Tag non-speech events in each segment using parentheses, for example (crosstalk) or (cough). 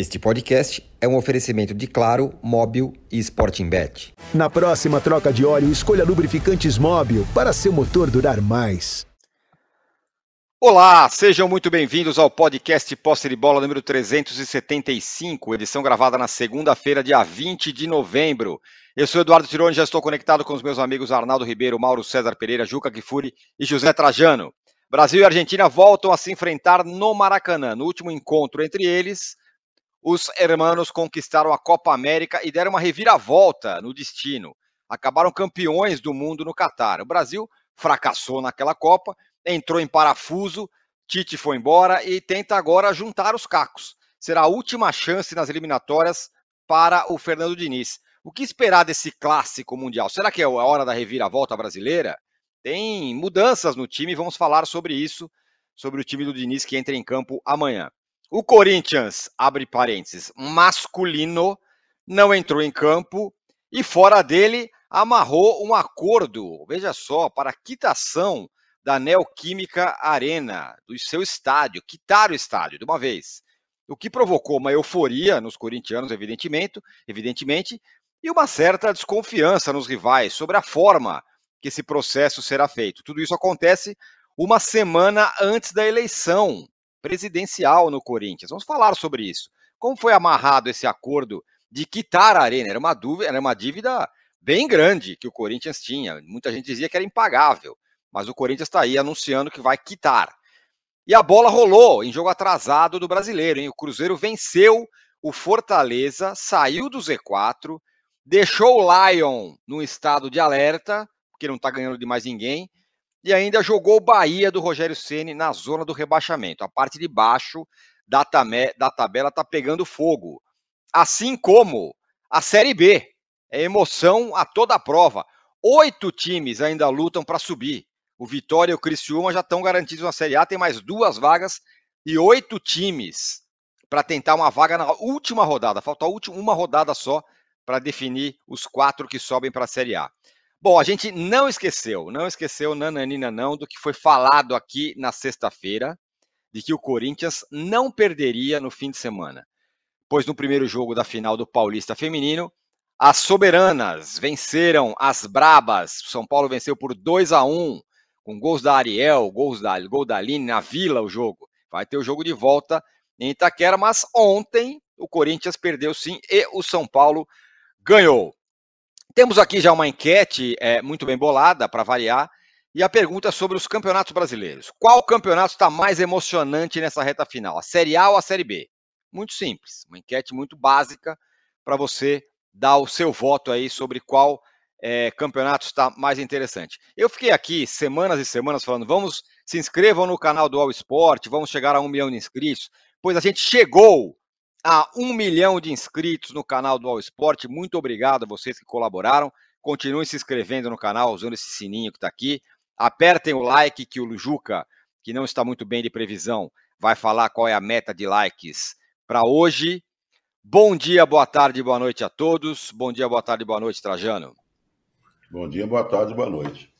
Este podcast é um oferecimento de Claro, Móbil e Sporting Bet. Na próxima troca de óleo, escolha lubrificantes Móbil para seu motor durar mais. Olá, sejam muito bem-vindos ao podcast Posse de Bola número 375, edição gravada na segunda-feira, dia 20 de novembro. Eu sou Eduardo Tironi, já estou conectado com os meus amigos Arnaldo Ribeiro, Mauro César Pereira, Juca Kifuri e José Trajano. Brasil e Argentina voltam a se enfrentar no Maracanã. No último encontro entre eles, os hermanos conquistaram a Copa América e deram uma reviravolta no destino. Acabaram campeões do mundo no Catar. O Brasil fracassou naquela Copa, entrou em parafuso, Tite foi embora e tenta agora juntar os cacos. Será a última chance nas eliminatórias para o Fernando Diniz. O que esperar desse clássico mundial? Será que é a hora da reviravolta brasileira? Tem mudanças no time, vamos falar sobre isso, sobre o time do Diniz que entra em campo amanhã. O Corinthians, abre parênteses, masculino, não entrou em campo e fora dele amarrou um acordo, veja só, para quitação da Neoquímica Arena, do seu estádio, quitar o estádio de uma vez. O que provocou uma euforia nos corintianos, evidentemente, evidentemente, e uma certa desconfiança nos rivais sobre a forma que esse processo será feito. Tudo isso acontece uma semana antes da eleição presidencial no Corinthians. Vamos falar sobre isso. Como foi amarrado esse acordo de quitar a arena? Era uma dúvida, era uma dívida bem grande que o Corinthians tinha. Muita gente dizia que era impagável, mas o Corinthians está aí anunciando que vai quitar. E a bola rolou em jogo atrasado do brasileiro. Hein? O Cruzeiro venceu o Fortaleza, saiu do Z4, deixou o Lion no estado de alerta, porque não está ganhando de mais ninguém, e ainda jogou o Bahia do Rogério Ceni na zona do rebaixamento. A parte de baixo da, tamé, da tabela está pegando fogo. Assim como a Série B. É emoção a toda a prova. Oito times ainda lutam para subir. O Vitória e o Criciúma já estão garantidos na Série A, tem mais duas vagas e oito times para tentar uma vaga na última rodada. Falta uma rodada só para definir os quatro que sobem para a Série A. Bom, a gente não esqueceu, não esqueceu, nananina não, do que foi falado aqui na sexta-feira, de que o Corinthians não perderia no fim de semana. Pois no primeiro jogo da final do Paulista Feminino, as soberanas venceram as brabas. São Paulo venceu por 2 a 1 com gols da Ariel, gols da, gol da Aline na Vila o jogo. Vai ter o jogo de volta em Itaquera, mas ontem o Corinthians perdeu sim e o São Paulo ganhou. Temos aqui já uma enquete é, muito bem bolada, para variar, e a pergunta é sobre os campeonatos brasileiros. Qual campeonato está mais emocionante nessa reta final? A Série A ou a Série B? Muito simples, uma enquete muito básica para você dar o seu voto aí sobre qual é, campeonato está mais interessante. Eu fiquei aqui semanas e semanas falando, vamos, se inscrevam no canal do All Sport, vamos chegar a um milhão de inscritos, pois a gente chegou a um milhão de inscritos no canal do All Sport. Muito obrigado a vocês que colaboraram. Continuem se inscrevendo no canal, usando esse sininho que está aqui. Apertem o like que o Juca, que não está muito bem de previsão, vai falar qual é a meta de likes para hoje. Bom dia, boa tarde, boa noite a todos. Bom dia, boa tarde, boa noite, Trajano. Bom dia, boa tarde, boa noite.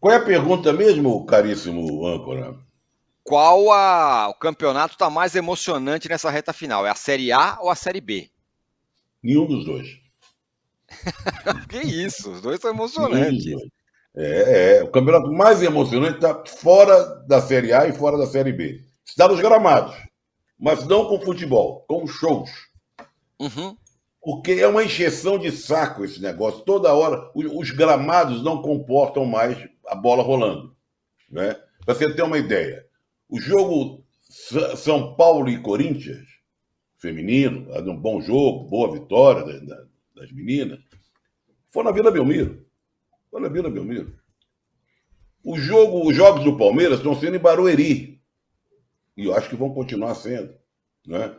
Qual é a pergunta mesmo, caríssimo âncora? Qual a, o campeonato está mais emocionante nessa reta final? É a Série A ou a Série B? Nenhum dos dois. (laughs) que isso, os dois são emocionantes. É, é, o campeonato mais emocionante está fora da Série A e fora da Série B. Está nos gramados, mas não com futebol, com shows. Uhum. Porque é uma encheção de saco esse negócio. Toda hora, os, os gramados não comportam mais a bola rolando. Né? Para você ter uma ideia, o jogo São Paulo e Corinthians, feminino, um bom jogo, boa vitória das, meninas, foi na Vila Belmiro. Foi na Vila Belmiro. O jogo, os jogos do Palmeiras estão sendo em Barueri. E eu acho que vão continuar sendo. Né?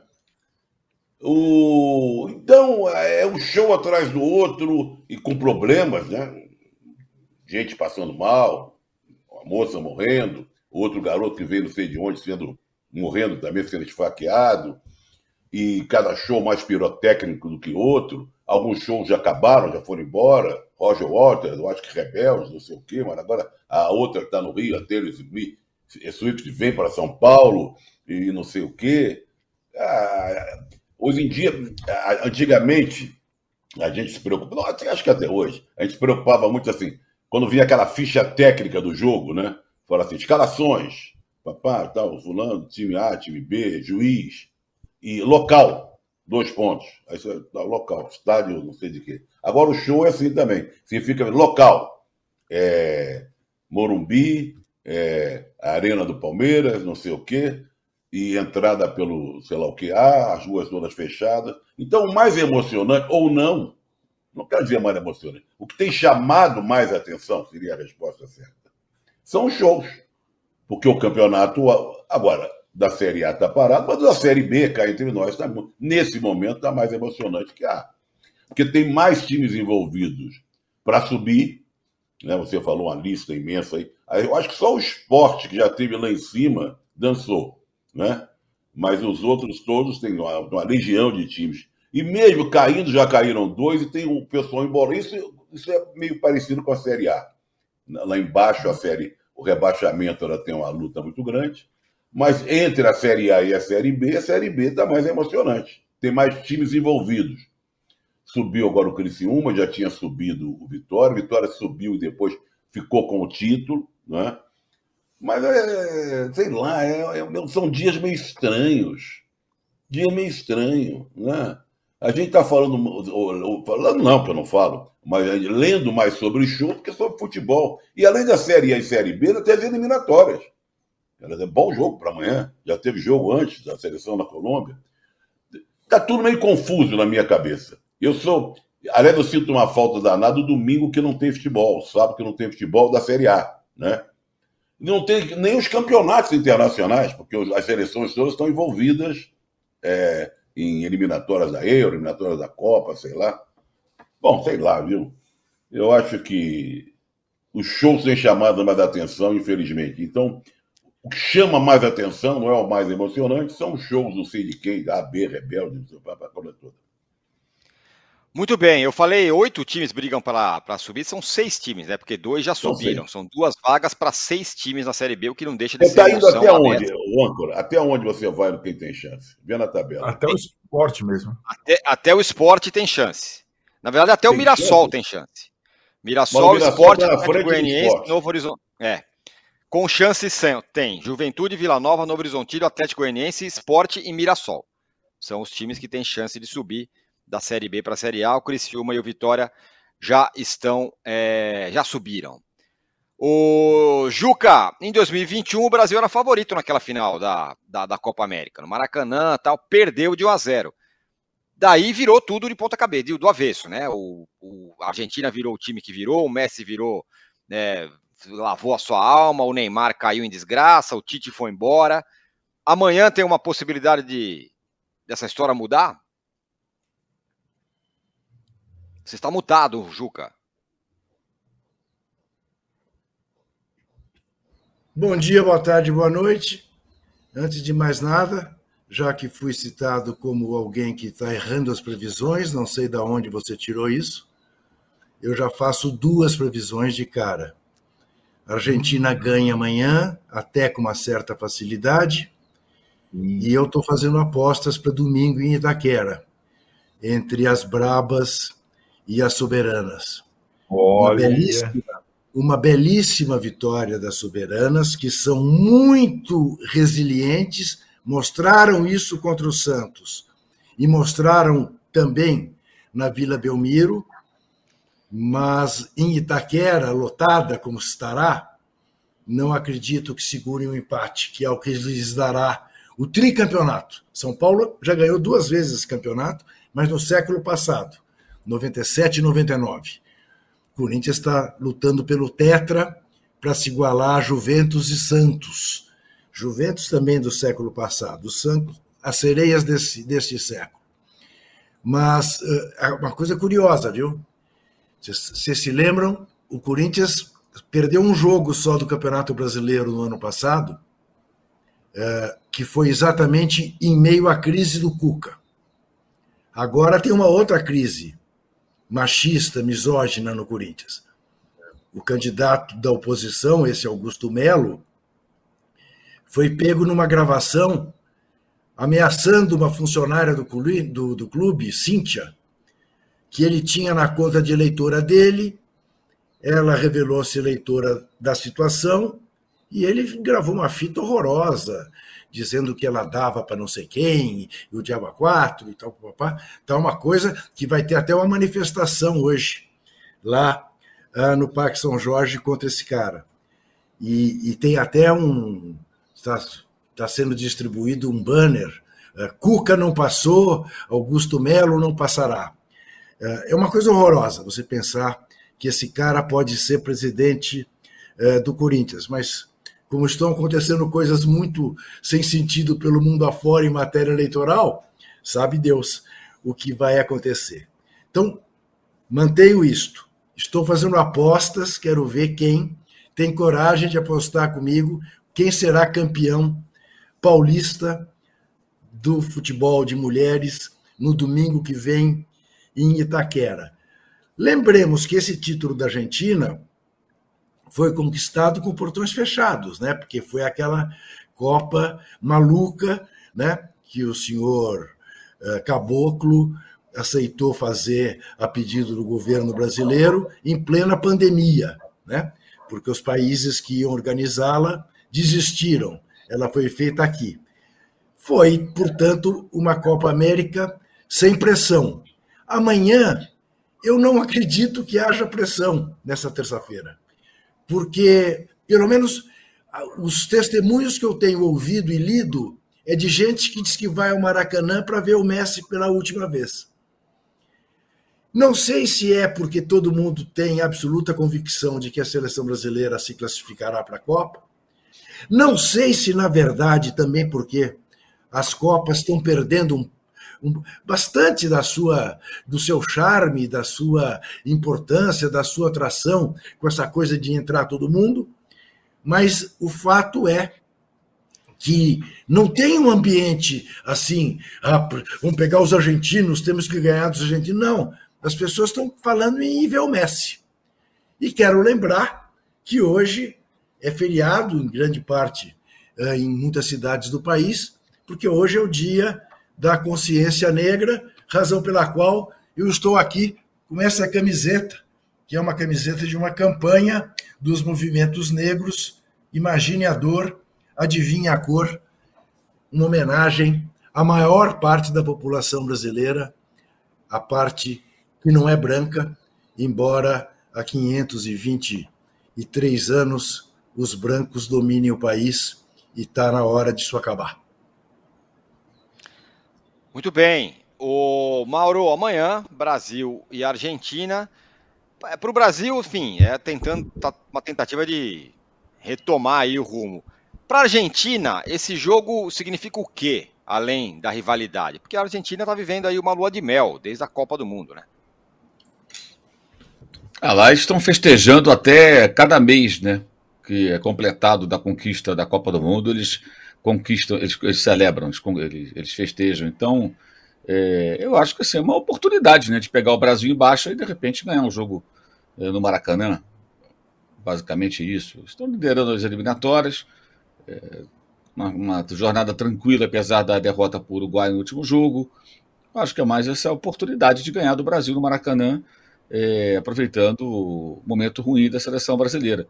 O... Então, é um show atrás do outro e com problemas, né? Gente passando mal, a moça morrendo, outro garoto que veio não sei de onde, sendo morrendo também, sendo esfaqueado, e cada show mais pirotécnico do que outro. Alguns shows já acabaram, já foram embora. Roger Waters, eu acho que Rebels, não sei o quê, mas agora a outra está no Rio, a Taylor Swift vem para São Paulo e não sei o quê. Ah, Hoje em dia, antigamente, a gente se preocupa, não, acho que até hoje, a gente se preocupava muito assim, quando vinha aquela ficha técnica do jogo, né? Fala assim, escalações, papá, tal, fulano, time A, time B, juiz, e local, dois pontos. Aí você tá, local, estádio, não sei de quê. Agora o show é assim também, significa local. É, Morumbi, é, Arena do Palmeiras, não sei o quê, e entrada pelo sei lá o que há, as ruas todas fechadas. Então, o mais emocionante, ou não, não quero dizer mais emocionante, o que tem chamado mais atenção, seria a resposta certa, são shows. Porque o campeonato, agora, da Série A está parado, mas da Série B, cá entre nós, tá, nesse momento está mais emocionante que a. Porque tem mais times envolvidos para subir. Né? Você falou uma lista imensa aí. Eu acho que só o esporte que já teve lá em cima dançou né? Mas os outros todos têm uma, uma legião de times. E mesmo caindo, já caíram dois e tem o um pessoal embora. Isso, isso é meio parecido com a Série A. Lá embaixo, a série, o rebaixamento ela tem uma luta muito grande. Mas entre a Série A e a Série B, a Série B está mais emocionante. Tem mais times envolvidos. Subiu agora o Criciúma, já tinha subido o Vitória. O Vitória subiu e depois ficou com o título. Né? Mas, é, sei lá, é, é, são dias meio estranhos. Dia meio estranho, né? A gente está falando, falando não, que eu não falo, mas lendo mais sobre o show do que sobre futebol. E além da Série A e Série B, ainda as eliminatórias. É bom jogo para amanhã. Já teve jogo antes da seleção na Colômbia. Está tudo meio confuso na minha cabeça. Eu sou. Aliás, eu sinto uma falta danada do domingo que não tem futebol, sábado que não tem futebol da Série A, né? não tem nem os campeonatos internacionais, porque as seleções todas estão envolvidas é, em eliminatórias da Euro, eliminatórias da Copa, sei lá. Bom, sei lá, viu? Eu acho que os shows têm chamado mais atenção, infelizmente. Então, o que chama mais atenção, não é o mais emocionante, são os shows do sei de quem, A, B, Rebelde, a coisa toda. Muito bem, eu falei oito times brigam para subir, são seis times, né? Porque dois já subiram. São duas vagas para seis times na Série B, o que não deixa de você ser. Está indo até onde, o âncora? Até onde você vai no quem tem chance? Vê na tabela. Até o esporte mesmo. Até, até o esporte tem chance. Na verdade, até tem o Mirassol chance? tem chance. Mirassol, Mirassol Esporte, tá Atlético Goianiense, Novo Horizonte. É. Com chances tem Juventude, Vila Nova, Novo Horizonte, Atlético Goianiense, Esporte e Mirassol. São os times que têm chance de subir da Série B para a Série A. O Criciúma e o Vitória já estão, é, já subiram. O Juca, em 2021 o Brasil era favorito naquela final da, da, da Copa América, no Maracanã tal, perdeu de 1 a 0. Daí virou tudo de ponta cabeça, do avesso, né? O, o a Argentina virou o time que virou, o Messi virou, né, lavou a sua alma, o Neymar caiu em desgraça, o Tite foi embora. Amanhã tem uma possibilidade de dessa história mudar? Você está mutado, Juca. Bom dia, boa tarde, boa noite. Antes de mais nada, já que fui citado como alguém que está errando as previsões, não sei de onde você tirou isso, eu já faço duas previsões de cara. A Argentina ganha amanhã, até com uma certa facilidade, e eu estou fazendo apostas para domingo em Itaquera, entre as brabas e as soberanas. Uma belíssima, uma belíssima vitória das soberanas, que são muito resilientes, mostraram isso contra o Santos e mostraram também na Vila Belmiro, mas em Itaquera, lotada como estará, não acredito que segurem o um empate, que é o que lhes dará o tricampeonato. São Paulo já ganhou duas vezes esse campeonato, mas no século passado. 97 e 99. O Corinthians está lutando pelo Tetra para se igualar a Juventus e Santos. Juventus também do século passado, Santos, as sereias desse, deste século. Mas uh, uma coisa curiosa, viu? Vocês se lembram? O Corinthians perdeu um jogo só do Campeonato Brasileiro no ano passado, uh, que foi exatamente em meio à crise do Cuca. Agora tem uma outra crise, machista, misógina no Corinthians. O candidato da oposição, esse Augusto Melo, foi pego numa gravação ameaçando uma funcionária do clube, do, do clube, Cíntia, que ele tinha na conta de eleitora dele. Ela revelou-se eleitora da situação e ele gravou uma fita horrorosa, dizendo que ela dava para não sei quem, e o Diabo 4 e tal, papá. Então, uma coisa que vai ter até uma manifestação hoje, lá ah, no Parque São Jorge, contra esse cara. E, e tem até um. Está, está sendo distribuído um banner. Uh, Cuca não passou, Augusto Melo não passará. Uh, é uma coisa horrorosa você pensar que esse cara pode ser presidente uh, do Corinthians, mas como estão acontecendo coisas muito sem sentido pelo mundo afora em matéria eleitoral, sabe Deus o que vai acontecer. Então, mantenho isto. Estou fazendo apostas, quero ver quem tem coragem de apostar comigo quem será campeão paulista do futebol de mulheres no domingo que vem em Itaquera. Lembremos que esse título da Argentina foi conquistado com portões fechados, né? Porque foi aquela Copa maluca, né? Que o senhor uh, Caboclo aceitou fazer a pedido do governo brasileiro em plena pandemia, né? Porque os países que iam organizá-la desistiram. Ela foi feita aqui. Foi, portanto, uma Copa América sem pressão. Amanhã, eu não acredito que haja pressão nessa terça-feira porque, pelo menos, os testemunhos que eu tenho ouvido e lido é de gente que diz que vai ao Maracanã para ver o Messi pela última vez. Não sei se é porque todo mundo tem absoluta convicção de que a seleção brasileira se classificará para a Copa. Não sei se, na verdade, também porque as Copas estão perdendo um um, bastante da sua, do seu charme, da sua importância, da sua atração com essa coisa de entrar todo mundo, mas o fato é que não tem um ambiente assim, ah, vamos pegar os argentinos, temos que ganhar dos argentinos. Não, as pessoas estão falando em nível Messi. E quero lembrar que hoje é feriado em grande parte eh, em muitas cidades do país, porque hoje é o dia da consciência negra, razão pela qual eu estou aqui com essa camiseta, que é uma camiseta de uma campanha dos movimentos negros. Imagine a dor, adivinhe a cor, uma homenagem à maior parte da população brasileira, a parte que não é branca, embora há 523 anos os brancos dominem o país e está na hora disso acabar. Muito bem. O Mauro, amanhã, Brasil e Argentina. É, Para o Brasil, enfim, é tentando tá, uma tentativa de retomar aí o rumo. Para a Argentina, esse jogo significa o quê, além da rivalidade? Porque a Argentina está vivendo aí uma lua de mel desde a Copa do Mundo, né? Ah, lá estão festejando até cada mês, né? Que é completado da conquista da Copa do Mundo, eles conquistam, eles, eles celebram, eles, eles, festejam. Então, é, eu acho que assim, é uma oportunidade né, de pegar o Brasil embaixo e de repente ganhar um jogo é, no Maracanã. Basicamente isso. Estão liderando as eliminatórias. É, uma, uma, jornada tranquila, apesar da derrota para o Uruguai no último jogo. Acho que é mais essa oportunidade de ganhar do Brasil no Maracanã, é, aproveitando o momento ruim da seleção brasileira.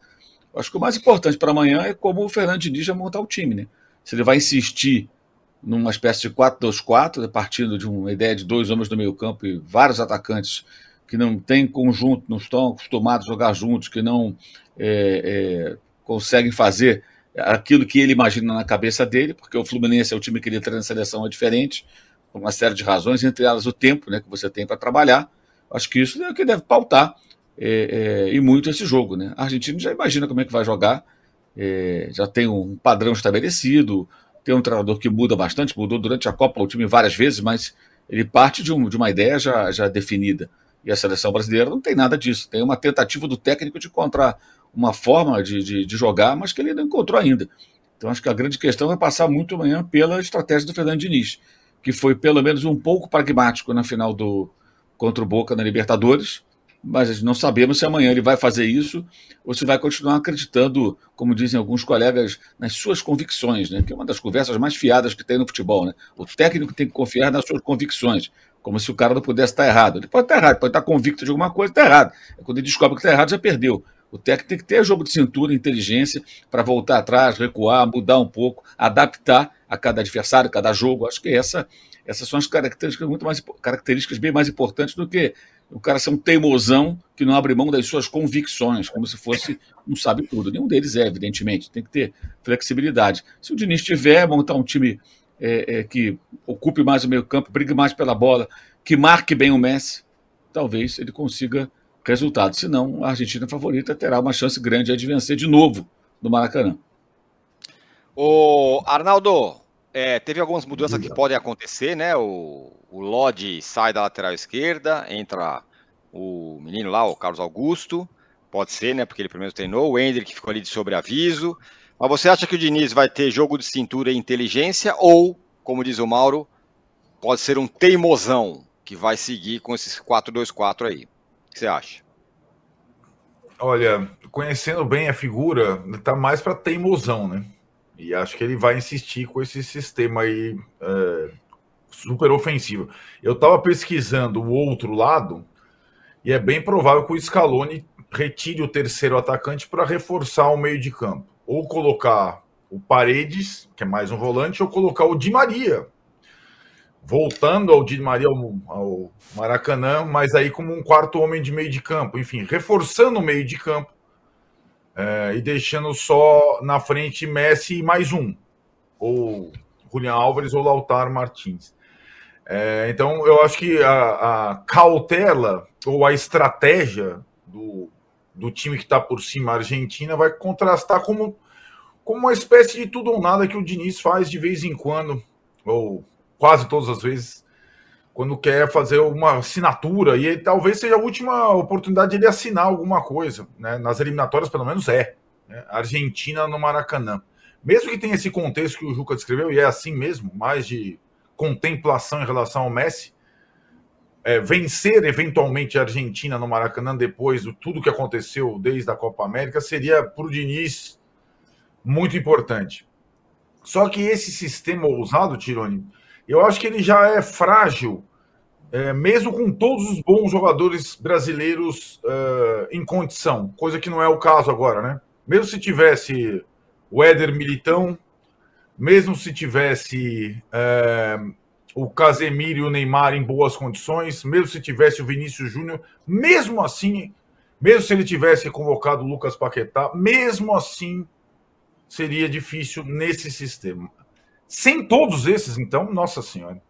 Acho que o mais importante para amanhã é como o Fernando Diniz vai montar o time, né? Se ele vai insistir numa espécie de 4-2-4, né, partindo de uma ideia de dois homens no meio campo e vários atacantes que não têm conjunto, não estão acostumados a jogar juntos, que não é, é, conseguem fazer aquilo que ele imagina na cabeça dele, porque o Fluminense é o time que ele treina na seleção é diferente, por uma série de razões, entre elas o tempo né, que você tem para trabalhar. Acho que isso é o que deve pautar é, é, e muito esse jogo. Né? A Argentina já imagina como é que vai jogar, é, já tem um padrão estabelecido, tem um treinador que muda bastante, mudou durante a Copa o time várias vezes, mas ele parte de, um, de uma ideia já, já definida. E a seleção brasileira não tem nada disso. Tem uma tentativa do técnico de encontrar uma forma de, de, de jogar, mas que ele não encontrou ainda. Então acho que a grande questão é passar muito amanhã pela estratégia do Fernando Diniz, que foi pelo menos um pouco pragmático na final do contra o Boca na Libertadores, mas não sabemos se amanhã ele vai fazer isso ou se vai continuar acreditando, como dizem alguns colegas, nas suas convicções, né? que é uma das conversas mais fiadas que tem no futebol. Né? O técnico tem que confiar nas suas convicções, como se o cara não pudesse estar errado. Ele pode estar errado, pode estar convicto de alguma coisa, está errado. Quando ele descobre que está errado, já perdeu. O técnico tem que ter jogo de cintura, inteligência para voltar atrás, recuar, mudar um pouco, adaptar a cada adversário, a cada jogo. Acho que essa, essas são as características muito mais características bem mais importantes do que o cara ser um teimosão que não abre mão das suas convicções, como se fosse não sabe tudo. Nenhum deles é, evidentemente. Tem que ter flexibilidade. Se o Diniz tiver, montar um time é, é, que ocupe mais o meio campo, brigue mais pela bola, que marque bem o Messi, talvez ele consiga resultado. Senão, a Argentina favorita terá uma chance grande de vencer de novo no Maracanã. O Arnaldo, é, teve algumas mudanças que podem acontecer, né? O, o Lodge sai da lateral esquerda, entra o menino lá, o Carlos Augusto. Pode ser, né? Porque ele primeiro treinou. O Hendrick ficou ali de sobreaviso. Mas você acha que o Diniz vai ter jogo de cintura e inteligência? Ou, como diz o Mauro, pode ser um teimosão que vai seguir com esses 4-2-4 aí? O que você acha? Olha, conhecendo bem a figura, tá mais para teimosão, né? E acho que ele vai insistir com esse sistema aí é, super ofensivo. Eu estava pesquisando o outro lado e é bem provável que o Scaloni retire o terceiro atacante para reforçar o meio de campo. Ou colocar o Paredes, que é mais um volante, ou colocar o Di Maria. Voltando ao Di Maria ao, ao Maracanã, mas aí como um quarto homem de meio de campo. Enfim, reforçando o meio de campo é, e deixando só na frente Messi e mais um, ou Julian Álvares ou Lautaro Martins. É, então, eu acho que a, a, cautela ou a estratégia do, do time que está por cima, a Argentina, vai contrastar como, como uma espécie de tudo ou nada que o Diniz faz de vez em quando, ou quase todas as vezes, quando quer fazer uma assinatura, e talvez seja a última oportunidade de ele assinar alguma coisa, né? nas eliminatórias pelo menos é, né? Argentina no Maracanã. Mesmo que tenha esse contexto que o Juca descreveu, e é assim mesmo, mais de contemplação em relação ao Messi, é, vencer eventualmente a Argentina no Maracanã depois de tudo que aconteceu desde a Copa América seria para o Diniz muito importante. Só que esse sistema ousado, Tironi, eu acho que ele já é frágil, é, mesmo com todos os bons jogadores brasileiros uh, em condição, coisa que não é o caso agora, né? Mesmo se tivesse o Éder Militão, mesmo se tivesse uh, o Casemiro e o Neymar em boas condições, mesmo se tivesse o Vinícius Júnior, mesmo assim, mesmo se ele tivesse convocado o Lucas Paquetá, mesmo assim seria difícil nesse sistema. Sem todos esses, então, nossa senhora.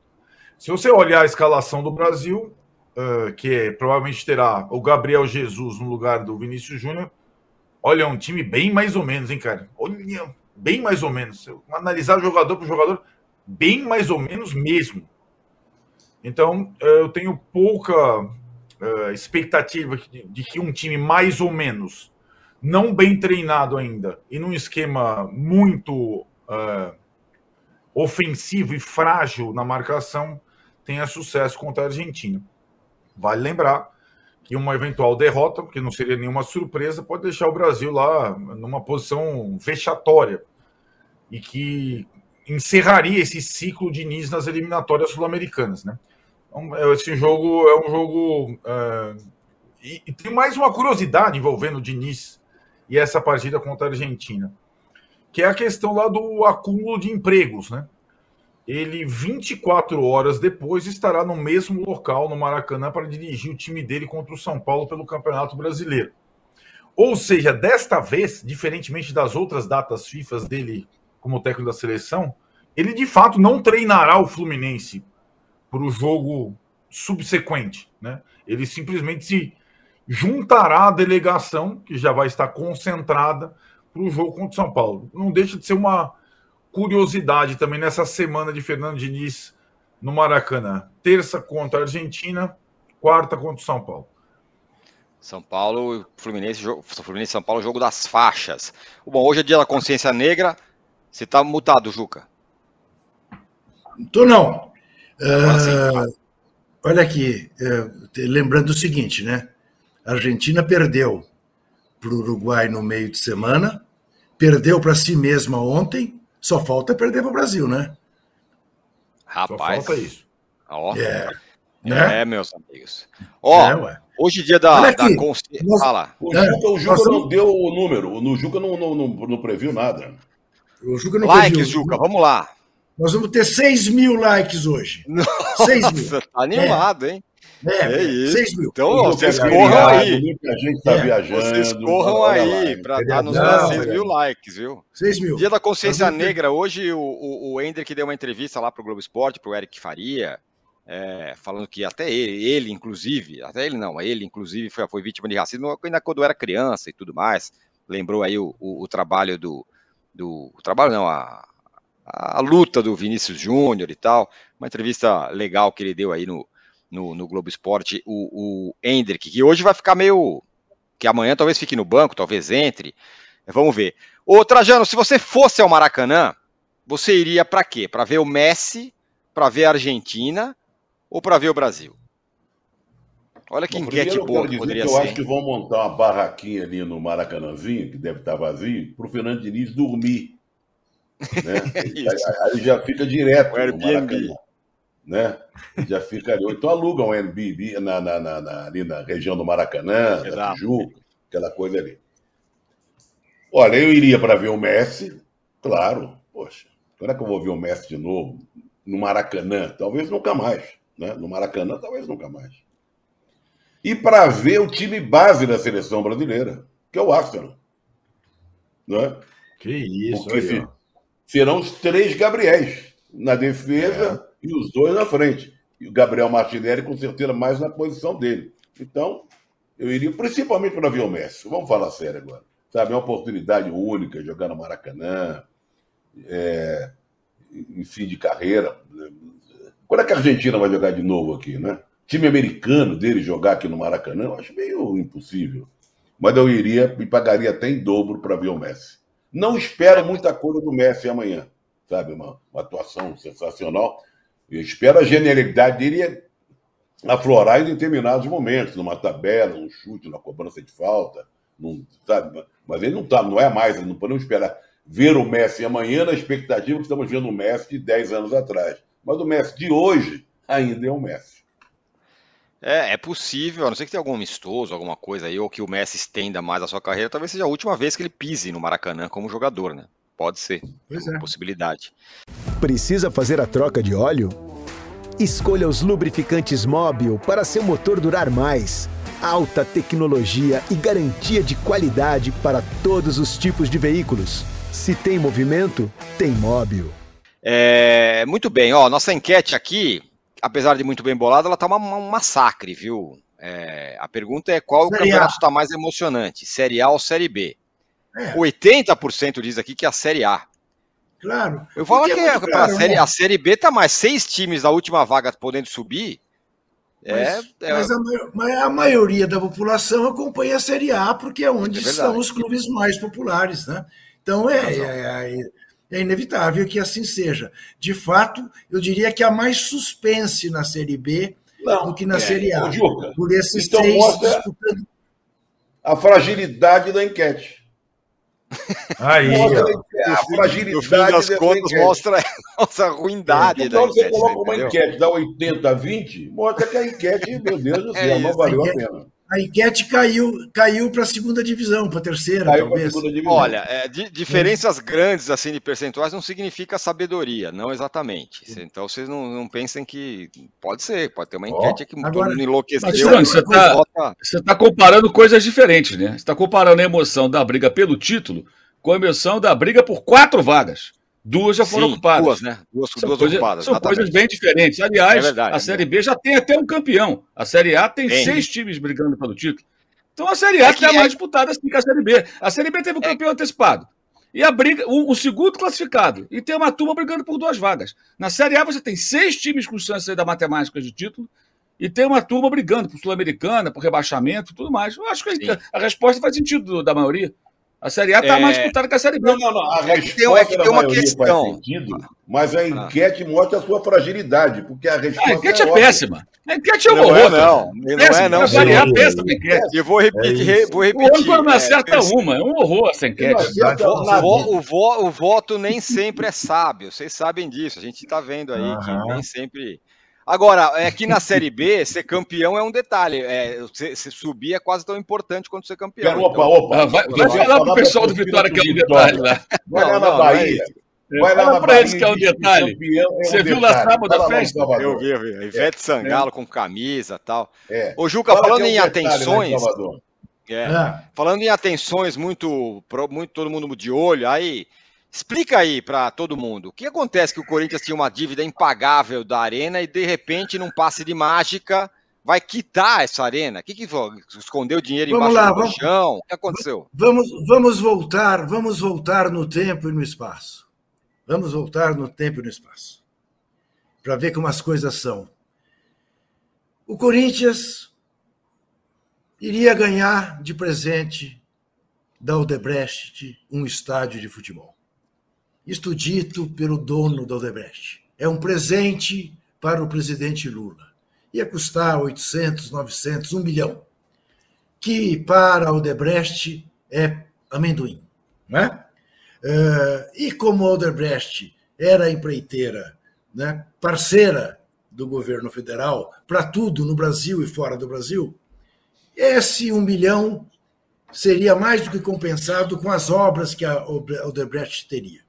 Se você olhar a escalação do Brasil, uh, que é, provavelmente terá o Gabriel Jesus no lugar do Vinícius Júnior, olha, é um time bem mais ou menos, hein, cara? Olha, bem mais ou menos. Analisar jogador por jogador, bem mais ou menos mesmo. Então, eu tenho pouca uh, expectativa de, de que um time mais ou menos, não bem treinado ainda, e num esquema muito. Uh, ofensivo e frágil na marcação tenha sucesso contra a Argentina. Vale lembrar que uma eventual derrota, que não seria nenhuma surpresa, pode deixar o Brasil lá numa posição vexatória e que encerraria esse ciclo de Nis nas eliminatórias sul-americanas, né? Então, esse jogo é um jogo é... E, e, tem mais uma curiosidade envolvendo o Diniz e essa partida contra a Argentina que é a questão lá do acúmulo de empregos, né? Ele, 24 horas depois, estará no mesmo local, no Maracanã, para dirigir o time dele contra o São Paulo pelo Campeonato Brasileiro. Ou seja, desta vez, diferentemente das outras datas FIFA dele como técnico da seleção, ele de fato não treinará o Fluminense para o jogo subsequente. Né? Ele simplesmente se juntará à delegação, que já vai estar concentrada para o jogo contra o São Paulo. Não deixa de ser uma curiosidade também nessa semana de Fernando Diniz no Maracanã. Terça contra a Argentina, quarta contra o São Paulo. São Paulo, Fluminense, Fluminense São Paulo, jogo das faixas. Bom, hoje é dia da consciência negra. Você está mutado, Juca? Tô não. Uh, olha aqui, uh, lembrando o seguinte, né? A Argentina perdeu para o Uruguai no meio de semana, perdeu para si mesma ontem, só falta perder para o Brasil, né? Rapaz. Só falta isso. Ó, É, né? é, meus amigos. Ó, É, ué. hoje é dia da, Olha da consciência. nós- Fala. O É, Juca, o Juca nós não deu o número. O Juca não, não, não, não previu nada. O Juca não Likes, previu. Juca, vamos lá. Nós vamos ter 6 mil likes hoje. (laughs) 6 mil. Nossa, tá animado, hein? É, É isso. 6 mil. Então, O ó, vocês é corram viado, aí. Muita gente está É, viajando. Vocês corram olha aí para Feriadão, nos dar 6 feriadão. mil likes, viu? 6 mil. Dia da Consciência Negra, hoje o, o, o Ender que deu uma entrevista lá pro Globo Esporte, pro Eric Faria, é, falando que até ele, ele, inclusive, até ele não, ele, inclusive, foi, foi vítima de racismo ainda quando era criança e tudo mais. Lembrou aí o, o, o trabalho do, do. O trabalho não, a, a luta do Vinícius Júnior e tal. Uma entrevista legal que ele deu aí no, no, no Globo Esporte, o, o Hendrick, que hoje vai ficar meio. que amanhã talvez fique no banco, talvez entre. Vamos ver. Ô, Trajano, se você fosse ao Maracanã, você iria para quê? Para ver o Messi, para ver a Argentina ou para ver o Brasil? Olha que Bom, enquete eu boa que poderia que eu ser. acho que vão montar uma barraquinha ali no Maracanãzinho, que deve estar vazio, para o Fernando Diniz dormir. Né? (laughs) Aí, aí já fica direto O no Airbnb. Maracanã. Né? Já fica ali. Ou Então aluga um Airbnb na, na, na, na- ali na região do Maracanã, da Exato. Tijuca, aquela coisa ali. Olha, eu iria para ver o Messi, claro. Poxa, quando é que eu vou ver o Messi de novo? No Maracanã? Talvez nunca mais. Né? No Maracanã, talvez nunca mais. E para ver o time base da seleção brasileira, que é o Arsenal. Né? Que isso, Porque aí, se- serão os três Gabriéis na defesa e os dois na frente. E o Gabriel Martinelli, com certeza, mais na posição dele. Então, eu iria principalmente para o Messi. Vamos falar sério agora. Sabe, é uma oportunidade única jogar no Maracanã, é, em fim de carreira. Quando é que a Argentina vai jogar de novo aqui, né? Time americano dele jogar aqui no Maracanã, eu acho meio impossível. Mas eu iria e pagaria até em dobro para ver o Messi. Não espero muita coisa do Messi amanhã, sabe? Uma, uma atuação sensacional. Eu espero a genialidade dele aflorar em determinados momentos, numa tabela, num chute, numa cobrança de falta, num, sabe? Mas ele não tá, não é mais, não podemos esperar ver o Messi amanhã na expectativa que estamos vendo o Messi de 10 anos atrás. Mas o Messi de hoje ainda é o Messi. É, é possível, a não ser que tenha algum amistoso, alguma coisa aí, ou que o Messi estenda mais a sua carreira, talvez seja a última vez que ele pise no Maracanã como jogador, né? Pode ser. Pois uma é. possibilidade. Precisa fazer a troca de óleo? Escolha os lubrificantes Móbil para seu motor durar mais. Alta tecnologia e garantia de qualidade para todos os tipos de veículos. Se tem movimento, tem Móbil. É, muito bem, ó, nossa enquete aqui, apesar de muito bem bolada, ela tá uma- um massacre, viu? É, a pergunta é qual o Série campeonato A. está mais emocionante, Série A ou Série B? É. 80% diz aqui que é a Série A. Claro. Eu falo Porque que é é, claro, série, né? a Série B tá mais seis times da última vaga podendo subir. É, Mas, é- mas a, mas a maioria da população acompanha a Série A, porque é onde É estão os clubes mais populares, né? Então é, é, é- é inevitável que assim seja. De fato, eu diria que há mais suspense na Série B do que na é, Série A. Juca, Por esses então três mostra- disputando. A fragilidade da enquete. Aí, Mostra ó. a no fim fragilidade das dessa contas mostra a nossa ruindade da Então você enquete, coloca uma entendeu? enquete, dá 80 a 20, mostra que a enquete, meu Deus do É céu, não isso, valeu a pena. A enquete caiu, caiu para a segunda divisão, para a terceira, Caiu talvez. Olha, é, di- diferenças grandes assim de percentuais não significa sabedoria, não exatamente. Então vocês não, não pensem que pode ser, pode ter uma enquete que agora- todo mundo enlouqueceu. mas, Bruno, você tá- está comparando coisas diferentes, né? Você está comparando a emoção da briga pelo título com a emoção da briga por quatro vagas. Duas já foram Sim, ocupadas. Duas, né? Duas, São, duas coisa- ocupadas. são exatamente. coisas bem diferentes. Aliás, É verdade, a é Série B já tem até um campeão. A Série A tem Tem. seis times brigando pelo título. Então a Série A É está é- mais disputada assim que a Série B. A Série B teve o É- campeão antecipado. E a briga, o, o segundo classificado. E tem uma turma brigando por duas vagas. Na Série A você tem seis times com chance da matemática de título. E tem uma turma brigando por Sul-Americana, por rebaixamento e tudo mais. Eu acho que Sim. a, resposta faz sentido do- da maioria. A Série A está é... mais disputada que a Série B. Não, não, não. A resposta tem, é que tem uma questão. faz sentido, mas a enquete ah. mostra a sua fragilidade, porque a resposta. A enquete é, é péssima. A enquete é uma não, é, não. não é, não. Variar péssima enquete. Eu vou repetir. É vou repetir. O não acerta é, uma. É um horror essa enquete. O, vo, o, voto nem sempre é sábio. Vocês sabem disso. A gente está vendo aí que nem sempre. Agora, é que na Série B, ser campeão é um detalhe. É, você, subir é quase tão importante quanto ser campeão. Pera, opa, então, opa. Ah, vai, vai falar pro pessoal do Vitória que é um detalhe lá. Vai lá na Bahia. Vai lá Fala para eles que é um detalhe. É Você viu lá sábado a festa? Eu vi, eu vi. Ivete Sangalo é. com camisa e tal. É. Ô, Juca, Fala falando é um em atenções. É, é, falando em atenções, muito, muito todo mundo de olho, aí Explica aí para todo mundo. O que acontece que o Corinthians tinha uma dívida impagável da Arena e de repente, num passe de mágica, vai quitar essa arena? O que, que foi? Escondeu dinheiro vamos embaixo lá, do vamos, chão? O que aconteceu? Vamos, vamos voltar, vamos voltar no tempo e no espaço. Vamos voltar no tempo e no espaço. Para ver como as coisas são. O Corinthians iria ganhar de presente da Odebrecht um estádio de futebol. Isto dito pelo dono da Odebrecht. É um presente para o presidente Lula. Ia custar 800, 900, 1 milhão. Que para a Odebrecht é amendoim. Né? Uh, e como a Odebrecht era empreiteira, né, parceira do governo federal para tudo no Brasil e fora do Brasil, esse um milhão seria mais do que compensado com as obras que a Odebrecht teria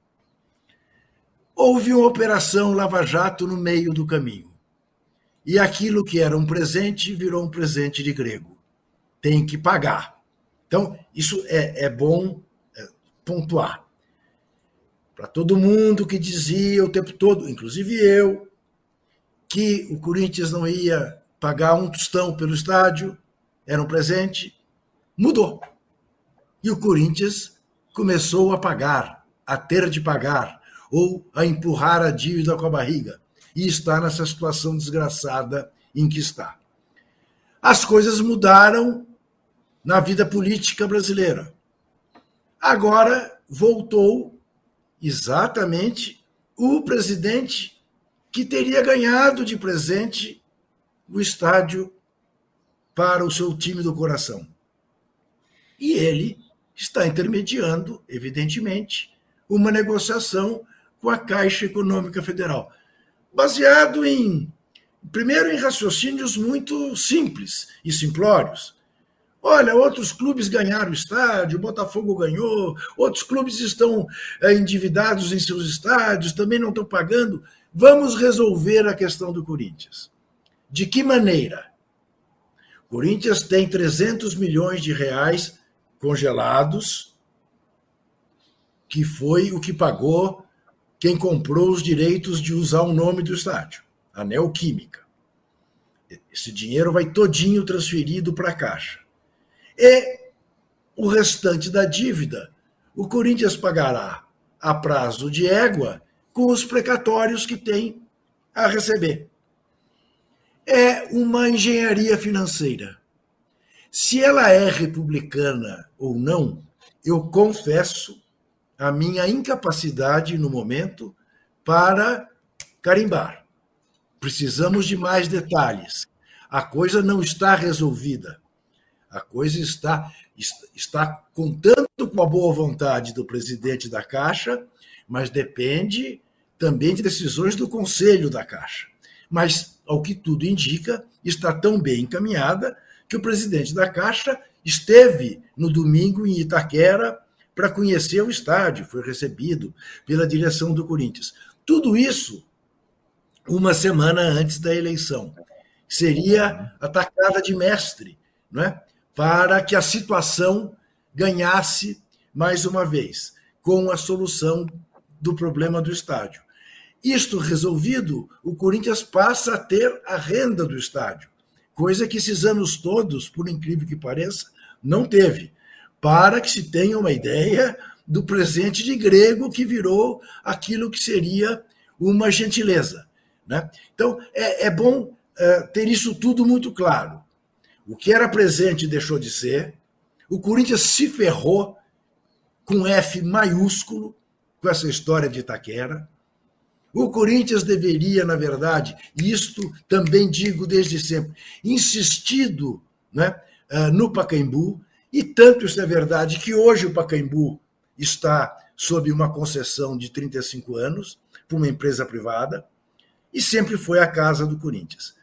houve uma operação Lava Jato no meio do caminho. E aquilo que era um presente virou um presente de grego. Tem que pagar. Então, isso é, é bom é, pontuar. Para todo mundo que dizia o tempo todo, inclusive eu, que o Corinthians não ia pagar um tostão pelo estádio, era um presente, mudou. E o Corinthians começou a pagar, a ter de pagar ou a empurrar a dívida com a barriga e está nessa situação desgraçada em que está. As coisas mudaram na vida política brasileira. Agora voltou exatamente o presidente que teria ganhado de presente o estádio para o seu time do coração. E ele está intermediando, evidentemente, uma negociação com a Caixa Econômica Federal, baseado em, primeiro, em raciocínios muito simples e simplórios. Olha, outros clubes ganharam o estádio, o Botafogo ganhou, outros clubes estão é, endividados em seus estádios, também não estão pagando. Vamos resolver a questão do Corinthians. De que maneira? Corinthians tem 300 milhões de reais congelados, que foi o que pagou quem comprou os direitos de usar o nome do estádio, a Neoquímica. Esse dinheiro vai todinho transferido para a Caixa. E o restante da dívida, o Corinthians pagará a prazo de égua com os precatórios que tem a receber. É uma engenharia financeira. Se ela é republicana ou não, eu confesso a minha incapacidade no momento para carimbar. Precisamos de mais detalhes. A coisa não está resolvida. A coisa está, está contando com a boa vontade do presidente da Caixa, mas depende também de decisões do Conselho da Caixa. Mas, ao que tudo indica, está tão bem encaminhada que o presidente da Caixa esteve no domingo em Itaquera para conhecer o estádio, foi recebido pela direção do Corinthians. Tudo isso uma semana antes da eleição. Seria atacada de mestre, não é? para que a situação ganhasse mais uma vez, com a solução do problema do estádio. Isto resolvido, o Corinthians passa a ter a renda do estádio, coisa que esses anos todos, por incrível que pareça, não teve para que se tenha uma ideia do presente de grego que virou aquilo que seria uma gentileza. Né? Então, é, é bom é, ter isso tudo muito claro. O que era presente deixou de ser, o Corinthians se ferrou com F maiúsculo, com essa história de Itaquera. O Corinthians deveria, na verdade, isto também digo desde sempre, insistido né, ah, no Pacaembu, e tanto isso é verdade que hoje o Pacaembu está sob uma concessão de 35 anos para uma empresa privada e sempre foi a casa do Corinthians.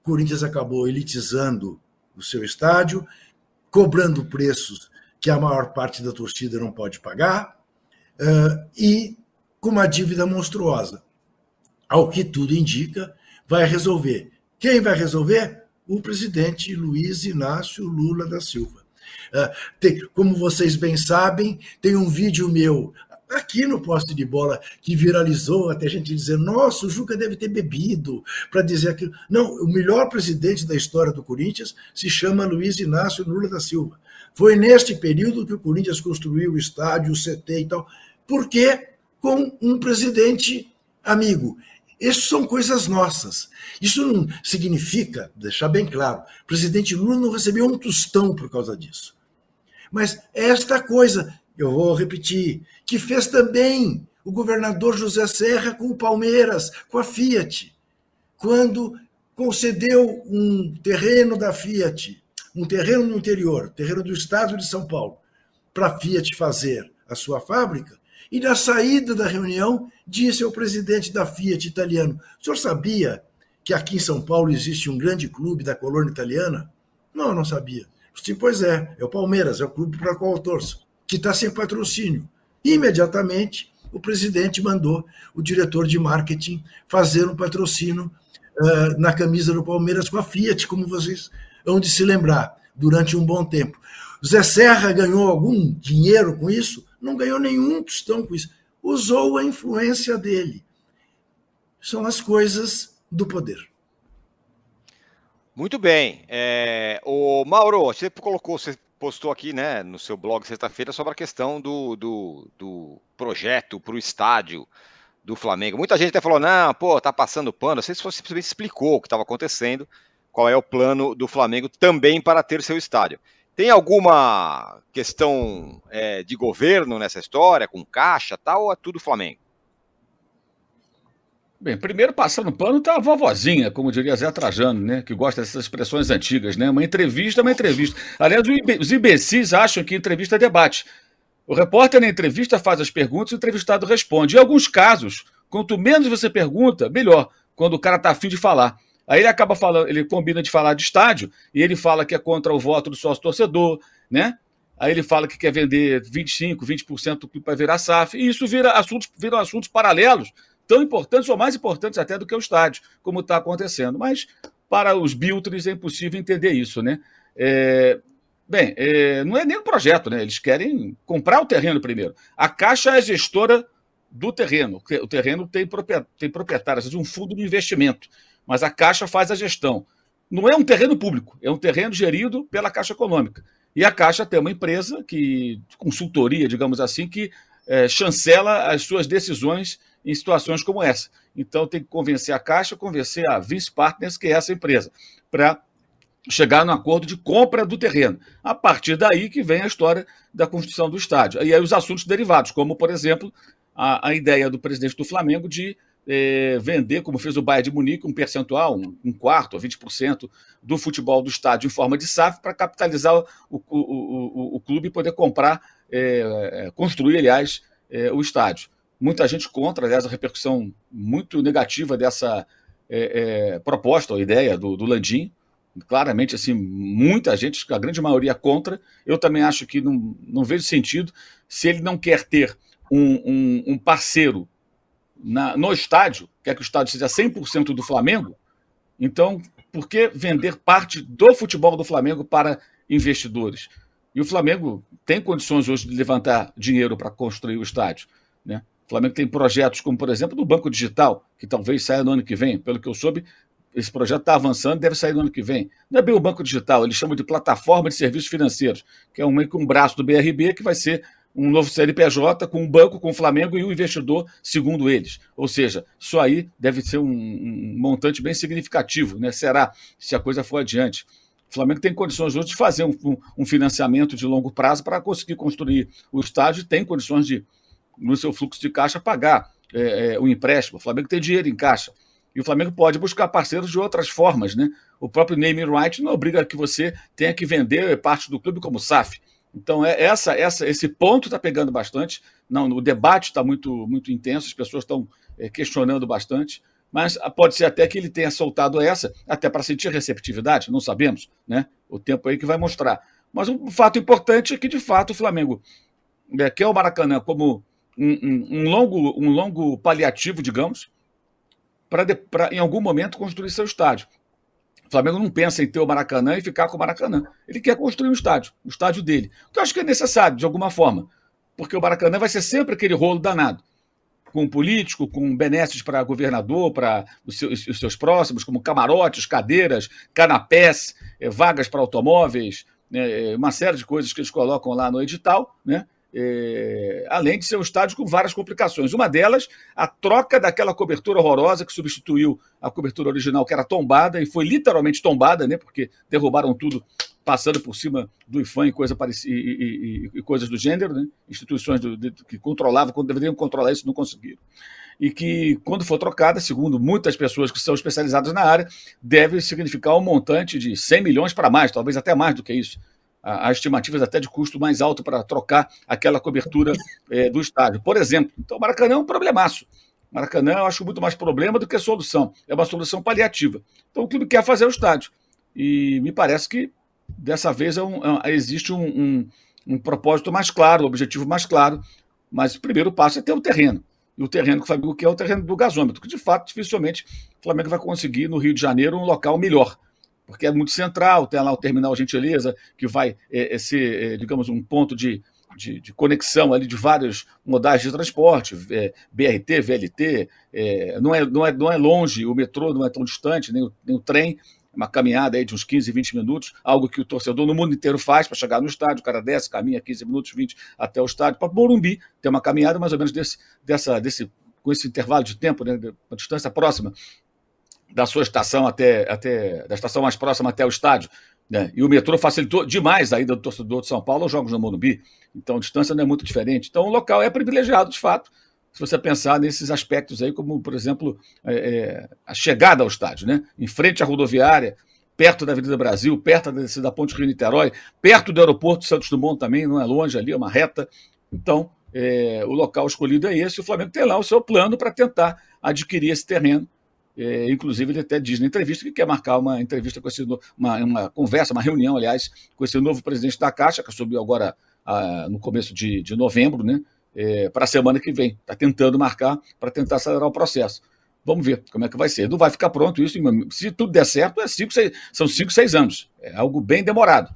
O Corinthians acabou elitizando o seu estádio, cobrando preços que a maior parte da torcida não pode pagar uh, e com uma dívida monstruosa. Ao que tudo indica, vai resolver. Quem vai resolver? O presidente Luiz Inácio Lula da Silva. Uh, tem, como vocês bem sabem, tem um vídeo meu aqui no poste de bola que viralizou, até gente dizendo: nossa, o Juca deve ter bebido para dizer aquilo. Não, o melhor presidente da história do Corinthians se chama Luiz Inácio Lula da Silva. Foi neste período que o Corinthians construiu o estádio, o CT e tal. Por quê? Com um presidente amigo. Isso são coisas nossas. Isso não significa, deixar bem claro, o presidente Lula não recebeu um tostão por causa disso. Mas esta coisa, eu vou repetir, que fez também o governador José Serra com o Palmeiras, com a Fiat, quando concedeu um terreno da Fiat, um terreno no interior, terreno do estado de São Paulo, para a Fiat fazer a sua fábrica, e na saída da reunião disse ao presidente da Fiat italiano: O senhor sabia que aqui em São Paulo existe um grande clube da colônia italiana? Não, não sabia. Sim, pois é, é o Palmeiras, é o clube para qual eu torço, que está sem patrocínio. Imediatamente, o presidente mandou o diretor de marketing fazer um patrocínio uh, na camisa do Palmeiras com a Fiat, como vocês hão de se lembrar, durante um bom tempo. Zé Serra ganhou algum dinheiro com isso? Não ganhou nenhum tostão com isso. Usou a influência dele. São as coisas do poder. Muito bem. É, o Mauro, você colocou, você postou aqui, né, no seu blog sexta-feira sobre a questão do, do, do projeto para o estádio do Flamengo. Muita gente até falou, não, pô, tá passando pano. Não sei se você simplesmente explicou o que estava acontecendo, qual é o plano do Flamengo também para ter seu estádio. Tem alguma questão é, de governo nessa história, com caixa tal, ou é tudo Flamengo? Bem, primeiro passando pano tá a vovozinha, como diria Zé Trajano, né? Que gosta dessas expressões antigas, né? Uma entrevista é uma entrevista. Aliás, os imbecis acham que entrevista é debate. O repórter na entrevista faz as perguntas e o entrevistado responde. Em alguns casos, quanto menos você pergunta, melhor, quando o cara tá afim de falar. Aí ele acaba falando, ele combina de falar de estádio e ele fala que é contra o voto do sócio torcedor, né? Aí ele fala que quer vender 25, 20% do clube para virar SAF, e isso vira assuntos, viram assuntos paralelos tão importantes ou mais importantes até do que o estádio, como está acontecendo. Mas para os Biltres é impossível entender isso, né? É, bem, é, não é nem um projeto, né? Eles querem comprar o terreno primeiro. A Caixa é gestora do terreno. O terreno tem, tem proprietário, um fundo de investimento, mas a Caixa faz a gestão. Não é um terreno público, é um terreno gerido pela Caixa Econômica. E a Caixa tem uma empresa que, consultoria, digamos assim, que é, chancela as suas decisões em situações como essa. Então tem que convencer a Caixa, convencer a Vice Partners, que é essa empresa, para chegar no acordo de compra do terreno. A partir daí que vem a história da construção do estádio. E aí os assuntos derivados, como, por exemplo, a, a ideia do presidente do Flamengo de eh, vender, como fez o Bayern de Munique, um percentual, um, um quarto ou 20% do futebol do estádio em forma de SAF para capitalizar o, o, o, o, clube e poder comprar, eh, construir, aliás, eh, o estádio muita gente contra, aliás, a repercussão muito negativa dessa é, é, proposta ou ideia do, do Landim. Claramente, assim, muita gente, a grande maioria contra. Eu também acho que não, não vejo sentido se ele não quer ter um, um, um parceiro na, no estádio, quer que o estádio seja 100% do Flamengo, então por que vender parte do futebol do Flamengo para investidores? E o Flamengo tem condições hoje de levantar dinheiro para construir o estádio. Né? O Flamengo tem projetos como, por exemplo, do Banco Digital, que talvez saia no ano que vem. Pelo que eu soube, esse projeto está avançando, deve sair no ano que vem. Não é bem o Banco Digital, eles chamam de Plataforma de Serviços Financeiros, que é um, um braço do BRB que vai ser um novo CNPJ com um banco, com o Flamengo e o um investidor, segundo eles. Ou seja, isso aí deve ser um, um, montante bem significativo, né? Será, se a coisa for adiante. O Flamengo tem condições hoje de fazer um, um, financiamento de longo prazo para conseguir construir o estádio e tem condições de, no seu fluxo de caixa, pagar é, é, o empréstimo. O Flamengo tem dinheiro em caixa. E o Flamengo pode buscar parceiros de outras formas, né? O próprio naming right não obriga que você tenha que vender parte do clube como SAF. Então, é essa, essa, esse ponto está pegando bastante. Não, o debate está muito, muito intenso, as pessoas estão é, questionando bastante, mas pode ser até que ele tenha soltado essa, até para sentir receptividade, não sabemos, né? O tempo aí que vai mostrar. Mas um fato importante é que, de fato, o Flamengo é, quer o Maracanã como um, um, um longo, um longo paliativo, digamos, para, em algum momento, construir seu estádio. O Flamengo não pensa em ter o Maracanã e ficar com o Maracanã. Ele quer construir um estádio, o estádio dele. Eu acho que é necessário, de alguma forma, porque o Maracanã vai ser sempre aquele rolo danado com político, com benesses para governador, para os seus, os seus, próximos, como camarotes, cadeiras, canapés, eh, vagas para automóveis, né, uma série de coisas que eles colocam lá no edital, né? É, além de ser um estádio com várias complicações. Uma delas, a troca daquela cobertura horrorosa que substituiu a cobertura original, que era tombada, e foi literalmente tombada, né, porque derrubaram tudo passando por cima do IFAM e, coisa e, e, e, coisas do gênero, né, instituições do, de, que controlavam, quando deveriam controlar isso, não conseguiram. E que, quando for trocada, segundo muitas pessoas que são especializadas na área, deve significar um montante de 100 milhões para mais, talvez até mais do que isso há estimativas até de custo mais alto para trocar aquela cobertura é, (laughs) do estádio. Por exemplo, então o Maracanã é um problemaço. Maracanã eu acho muito mais problema do que solução. É uma solução paliativa. Então o clube quer fazer o estádio. E me parece que dessa vez é um, é, existe um, um, um, propósito mais claro, um objetivo mais claro. Mas o primeiro passo é ter o terreno. E o terreno que o Flamengo quer é o terreno do gasômetro, que de fato dificilmente o Flamengo vai conseguir no Rio de Janeiro um local melhor porque é muito central, tem lá o terminal Gentileza, que vai é, é ser, é, digamos, um ponto de, de, de, conexão ali de vários modais de transporte, é, BRT, VLT, é, não, é, não, é, não é longe, o metrô não é tão distante, nem o, nem o trem, uma caminhada aí de uns 15, 20 minutos, algo que o torcedor no mundo inteiro faz para chegar no estádio, o cara desce, caminha 15 minutos, 20 até o estádio, para Morumbi, tem uma caminhada mais ou menos desse, dessa, desse, com esse intervalo de tempo, né, uma distância próxima da sua estação até, até da estação mais próxima até o estádio. Né? E o metrô facilitou demais a ida do torcedor de São Paulo aos jogos no Morumbi. Então a distância não é muito diferente. Então o local é privilegiado, de fato, se você pensar nesses aspectos aí, como, por exemplo, é, é, a chegada ao estádio, né? em frente à rodoviária, perto da Avenida Brasil, perto da, da Ponte Rio-Niterói, perto do aeroporto Santos Dumont também, não é longe ali, é uma reta. Então, é, o local escolhido é esse, o Flamengo tem lá o seu plano para tentar adquirir esse terreno é, inclusive, ele até diz na entrevista que quer marcar uma entrevista com esse uma, uma conversa, uma reunião, aliás, com esse novo presidente da Caixa, que subiu agora a, no começo de, de novembro, né? É, para a semana que vem. Está tentando marcar para tentar acelerar o processo. Vamos ver como é que vai ser. Não vai ficar pronto isso. Se tudo der certo, é cinco, seis, são cinco, seis anos. É algo bem demorado.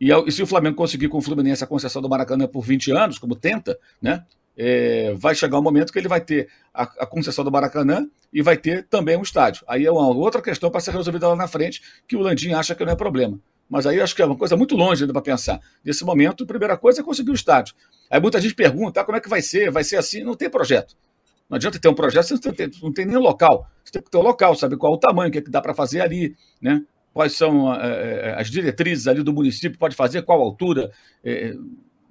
E, e se o Flamengo conseguir com o Fluminense a concessão do Maracanã por 20 anos, como tenta, né? É, vai chegar um momento que ele vai ter a, a, concessão do Maracanã e vai ter também um estádio. Aí é uma outra questão para ser resolvida lá na frente, que o Landim acha que não é problema. Mas aí acho que é uma coisa muito longe ainda para pensar. Nesse momento, a primeira coisa é conseguir o estádio. Aí muita gente pergunta ah, como é que vai ser, vai ser assim, não tem projeto. Não adianta ter um projeto, você não tem, não tem nem local. Você tem que ter um local, saber qual é o tamanho, o que, é que dá para fazer ali, né? quais são é, as diretrizes ali do município, pode fazer, qual altura. É,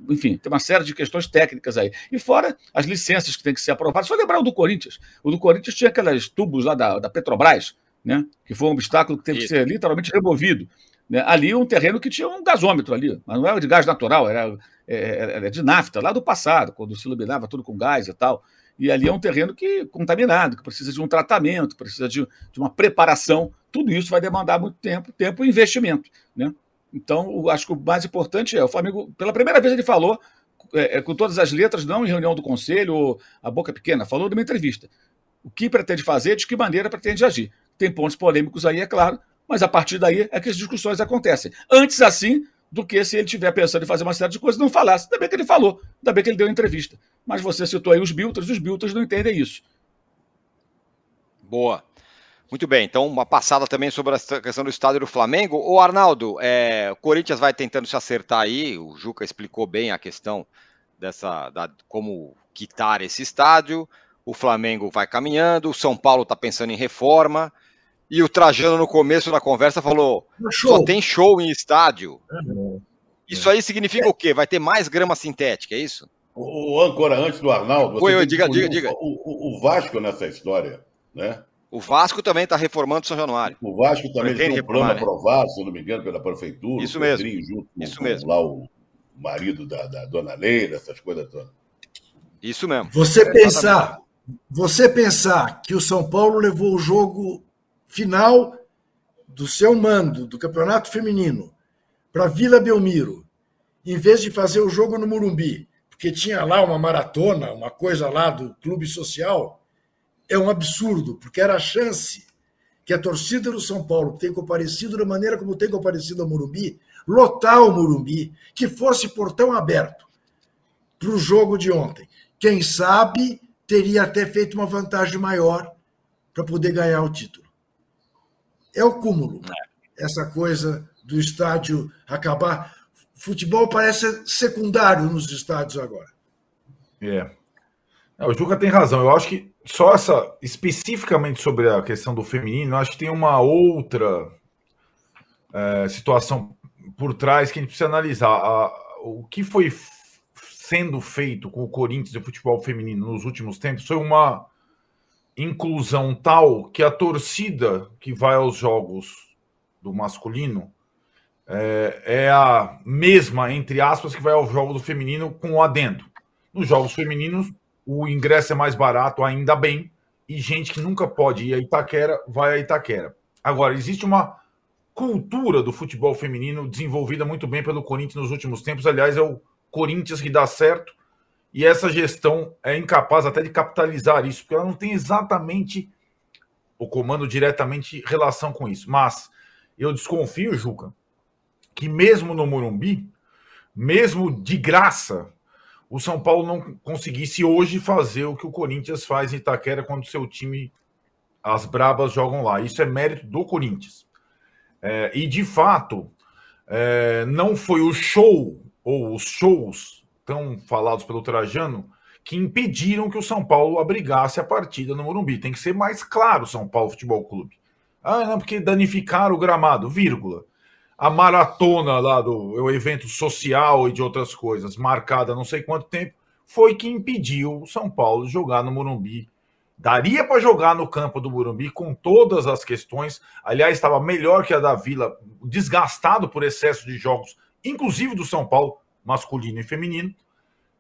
enfim, tem uma série de questões técnicas aí. E fora as licenças que têm que ser aprovadas. Só lembrar o do Corinthians. O do Corinthians tinha aqueles tubos lá da, da Petrobras, né? que foi um obstáculo que teve Isso. que ser literalmente removido. Né? Ali um terreno que tinha um gasômetro ali, mas não era de gás natural, era, era, era de nafta, lá do passado, quando se iluminava tudo com gás e tal. E ali é um terreno que contaminado, que precisa de um tratamento, precisa de, de uma preparação. Tudo isso vai demandar muito tempo, tempo e investimento. Né? Então, acho que o mais importante é o Flamengo, pela primeira vez ele falou, é, é, com todas as letras, não em reunião do conselho, ou a boca pequena, falou numa entrevista. O que pretende fazer, de que maneira pretende agir. Tem pontos polêmicos aí, é claro, mas a partir daí é que as discussões acontecem. Antes, assim, do que se ele estiver pensando em fazer uma série de coisas, não falasse. Ainda bem que ele falou, ainda bem que ele deu entrevista. Mas você citou aí os Biltras, os Biltras não entendem isso. Boa. Muito bem, então uma passada também sobre a questão do estádio do Flamengo. O Arnaldo, é, o Corinthians vai tentando se acertar aí, o Juca explicou bem a questão dessa, da, como quitar esse estádio, o Flamengo vai caminhando, o São Paulo está pensando em reforma, E o Trajano, no começo da conversa, falou: show. só tem show em estádio. É. Isso aí significa o quê? Vai ter mais grama sintética, é isso? O, o âncora, antes do Arnaldo, Oi, oi, tem que diga, diga, diga. O, o- o Vasco nessa história, né? O Vasco também está reformando São Januário. O Vasco também tem um plano reformar, né? aprovado, se não me engano, pela prefeitura. Isso o mesmo. Pedrinho junto com- Isso com mesmo. lá o marido da, da dona Leila, essas coisas todas. Isso mesmo. Você É, pensar, você pensar que o São Paulo levou o jogo final do seu mando do Campeonato Feminino para Vila Belmiro, em vez de fazer o jogo no Murumbi, porque tinha lá uma maratona, uma coisa lá do clube social, é um absurdo, porque era a chance que a torcida do São Paulo, tem comparecido da maneira como tem comparecido ao Murumbi, lotar o Murumbi, que fosse portão aberto para o jogo de ontem. Quem sabe teria até feito uma vantagem maior para poder ganhar o título. É o cúmulo. Essa coisa do estádio acabar. Futebol parece secundário nos estádios agora. É. É, o Juca tem razão. Eu acho que só essa, especificamente sobre a questão do feminino, acho que tem uma outra é, situação por trás que a gente precisa analisar. A- o que foi sendo feito com o Corinthians e o futebol feminino nos últimos tempos foi uma inclusão tal que a torcida que vai aos jogos do masculino é, é a mesma, entre aspas, que vai ao jogo do feminino com o adendo. Nos jogos femininos, o ingresso é mais barato, ainda bem, e gente que nunca pode ir a Itaquera vai a Itaquera. Agora, existe uma cultura do futebol feminino desenvolvida muito bem pelo Corinthians nos últimos tempos. Aliás, é o Corinthians que dá certo, e essa gestão é incapaz até de capitalizar isso, porque ela não tem exatamente o comando diretamente relação com isso. Mas eu desconfio, Juca, que mesmo no Morumbi, mesmo de graça, o São Paulo não conseguisse hoje fazer o que o Corinthians faz em Itaquera quando seu time, as Brabas, jogam lá. Isso é mérito do Corinthians. É, e de fato, é, não foi o show ou os shows tão falados pelo Trajano que impediram que o São Paulo abrigasse a partida no Morumbi. Tem que ser mais claro, São Paulo Futebol Clube. Ah, não, porque danificaram o gramado, vírgula a maratona lá do o evento social e de outras coisas, marcada não sei quanto tempo, foi que impediu o São Paulo de jogar no Morumbi. Daria para jogar no campo do Morumbi com todas as questões. Aliás, estava melhor que a da Vila, desgastado por excesso de jogos, inclusive do São Paulo, masculino e feminino.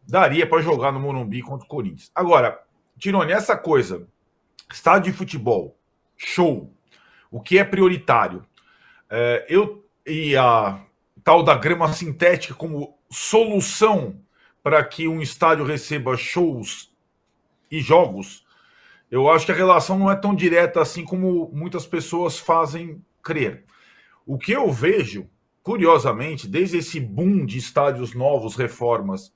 Daria para jogar no Morumbi contra o Corinthians. Agora, Tirone, essa coisa, estádio de futebol, show, o que é prioritário? É, eu e a tal da grama sintética como solução para que um estádio receba shows e jogos, eu acho que a relação não é tão direta assim como muitas pessoas fazem crer. O que eu vejo, curiosamente, desde esse boom de estádios novos, reformas,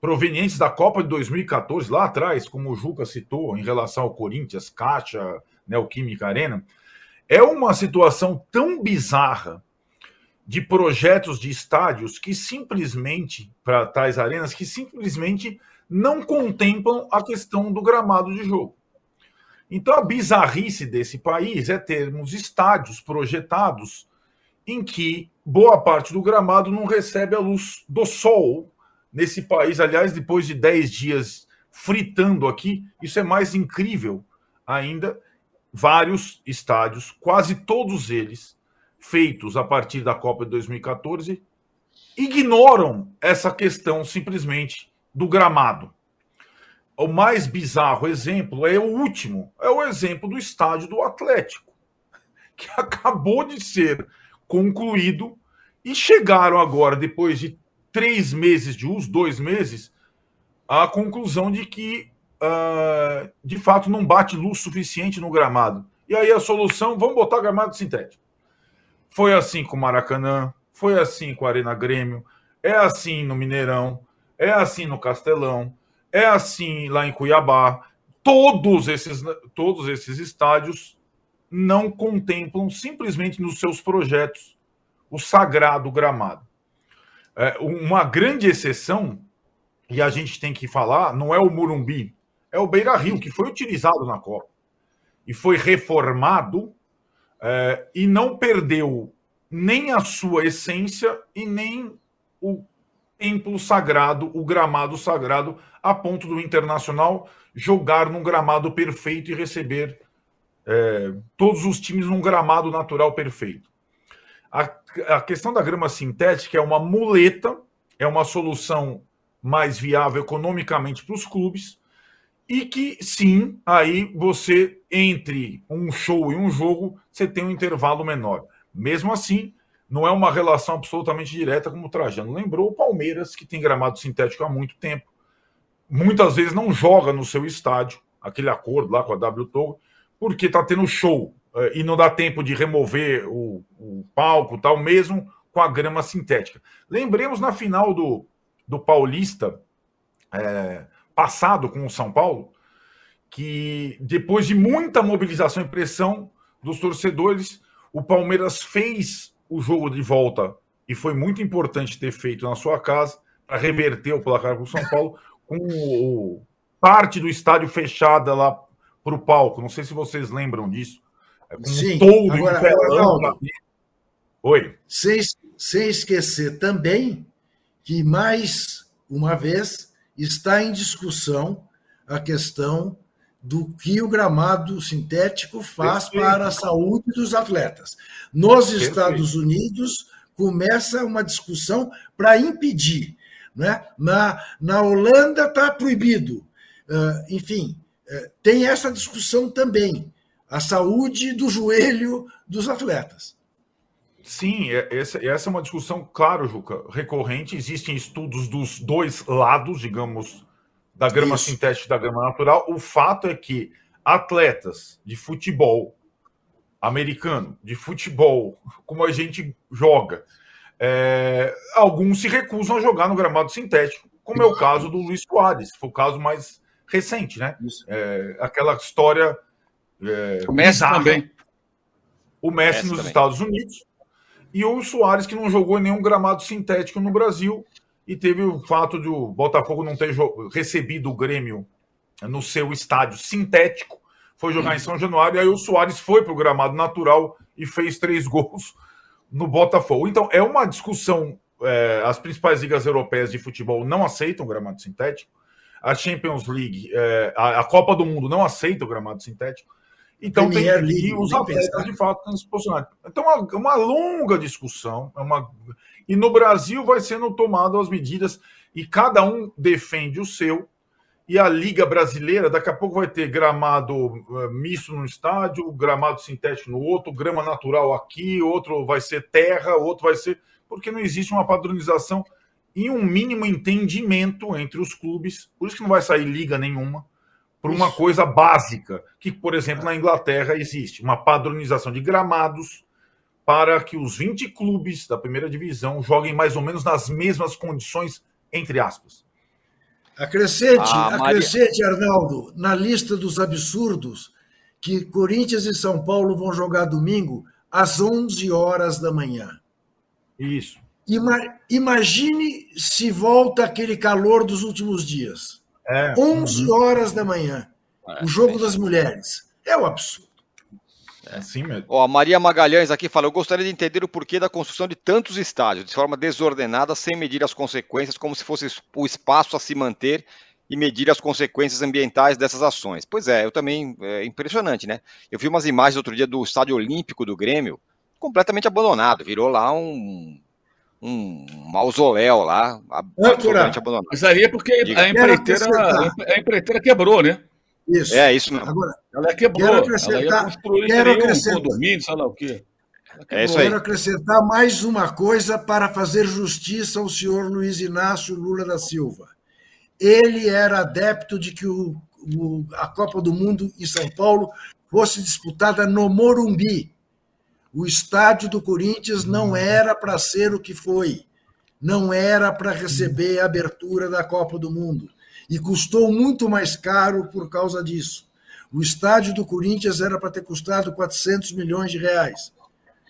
provenientes da Copa de 2014, lá atrás, como o Juca citou, em relação ao Corinthians, Caixa, Neoquímica Arena, é uma situação tão bizarra de projetos de estádios que simplesmente, para tais arenas, que simplesmente não contemplam a questão do gramado de jogo. Então, a bizarrice desse país é termos estádios projetados em que boa parte do gramado não recebe a luz do sol nesse país. Aliás, depois de 10 dias fritando aqui, isso é mais incrível ainda. Vários estádios, quase todos eles, feitos a partir da Copa de 2014 ignoram essa questão simplesmente do gramado. O mais bizarro exemplo é o último, é o exemplo do estádio do Atlético, que (laughs) acabou de ser concluído e chegaram agora, depois de três meses de uso, dois meses, à conclusão de que, uh, de fato, não bate luz suficiente no gramado. E aí a solução, vamos botar gramado sintético. Foi assim com o Maracanã, foi assim com a Arena Grêmio, é assim no Mineirão, é assim no Castelão, é assim lá em Cuiabá. Todos esses, todos esses estádios não contemplam simplesmente nos seus projetos o sagrado gramado. É, uma grande exceção, e a gente tem que falar, não é o Murumbi, é o Beira Rio, que foi utilizado na Copa e foi reformado é, e não perdeu nem a sua essência e nem o templo sagrado, o gramado sagrado, a ponto do Internacional jogar num gramado perfeito e receber é, todos os times num gramado natural perfeito. A, a questão da grama sintética é uma muleta, é uma solução mais viável economicamente para os clubes, e que sim, aí você entre um show e um jogo, você tem um intervalo menor. Mesmo assim, não é uma relação absolutamente direta, como o Trajano lembrou. O Palmeiras, que tem gramado sintético há muito tempo, muitas vezes não joga no seu estádio, aquele acordo lá com a W Togo, porque está tendo show eh, e não dá tempo de remover o, o palco tal, mesmo com a grama sintética. Lembremos na final do, do Paulista é, passado com o São Paulo, que depois de muita mobilização e pressão dos torcedores, o Palmeiras fez o jogo de volta e foi muito importante ter feito na sua casa para reverter o placar com o São Paulo com o, parte do estádio fechada lá para o palco. Não sei se vocês lembram disso. É com Sim. todo Agora. Oi. Sem, sem esquecer também que mais uma vez está em discussão a questão do que o gramado sintético faz Perfeito. para a saúde dos atletas. Nos Perfeito. Estados Unidos, começa uma discussão para impedir. Né? Na, na Holanda está proibido. Uh, enfim, uh, tem essa discussão também. A saúde do joelho dos atletas. Sim, é, essa, essa é uma discussão, claro, Juca, recorrente. Existem estudos dos dois lados, digamos, da grama Isso. sintética e da grama natural. O fato é que atletas de futebol americano, de futebol, como a gente joga, é, alguns se recusam a jogar no gramado sintético, como é o caso do Luiz Soares, foi o caso mais recente, né? É, aquela história. É, o Messi bizarra. também. O Messi, Messi nos também. Estados Unidos e o Soares, que não jogou nenhum gramado sintético no Brasil e teve o fato de o Botafogo não ter recebido o Grêmio no seu estádio sintético, foi jogar em São Januário, e aí o Soares foi para o gramado natural e fez três (laughs) gols no Botafogo. Então, é uma discussão. É, as principais ligas europeias de futebol não aceitam gramado sintético. A Champions League, é, a, a, Copa do Mundo não aceita o gramado sintético. Então, tem, e os atletas, de fato, estão se posicionando. Então, é uma, uma longa discussão. É uma, e no Brasil vai sendo tomadas as medidas e cada um defende o seu. E a Liga Brasileira, daqui a pouco vai ter gramado uh, misto no estádio, gramado sintético no outro, grama natural aqui, outro vai ser terra, outro vai ser. Porque não existe uma padronização e um mínimo entendimento entre os clubes. Por isso que não vai sair liga nenhuma por uma coisa básica, que, por exemplo, na Inglaterra existe uma padronização de gramados para que os 20 clubes da primeira divisão joguem mais ou menos nas mesmas condições, entre aspas. Acrescente, ah, acrescente, Arnaldo, na lista dos absurdos que Corinthians e São Paulo vão jogar domingo às 11 horas da manhã. Isso. Ima imagine se volta aquele calor dos últimos dias. É. 11 uhum. horas da manhã. É, o jogo das mulheres. É um absurdo. É assim mesmo. Ó, a Maria Magalhães aqui fala: Eu gostaria de entender o porquê da construção de tantos estádios, de forma desordenada, sem medir as consequências, como se fosse o espaço a se manter e medir as consequências ambientais dessas ações. Pois é, eu também. É impressionante, né? Eu vi umas imagens outro dia do Estádio Olímpico do Grêmio, completamente abandonado, virou lá um. Um mausoléu lá, absolutamente abandonado. Mas aí é porque a empreiteira, a empreiteira quebrou, né? Isso. É, isso mesmo. Agora, ela quebrou. Quero acrescentar, ela quero acrescentar, um condomínio, sei lá o quê. É isso aí. Quero acrescentar mais uma coisa para fazer justiça ao senhor Luiz Inácio Lula da Silva. Ele era adepto de que o, o, a Copa do Mundo em São Paulo fosse disputada no Morumbi. O estádio do Corinthians não era para ser o que foi. Não era para receber a abertura da Copa do Mundo e custou muito mais caro por causa disso. O estádio do Corinthians era para ter custado 400 milhões de reais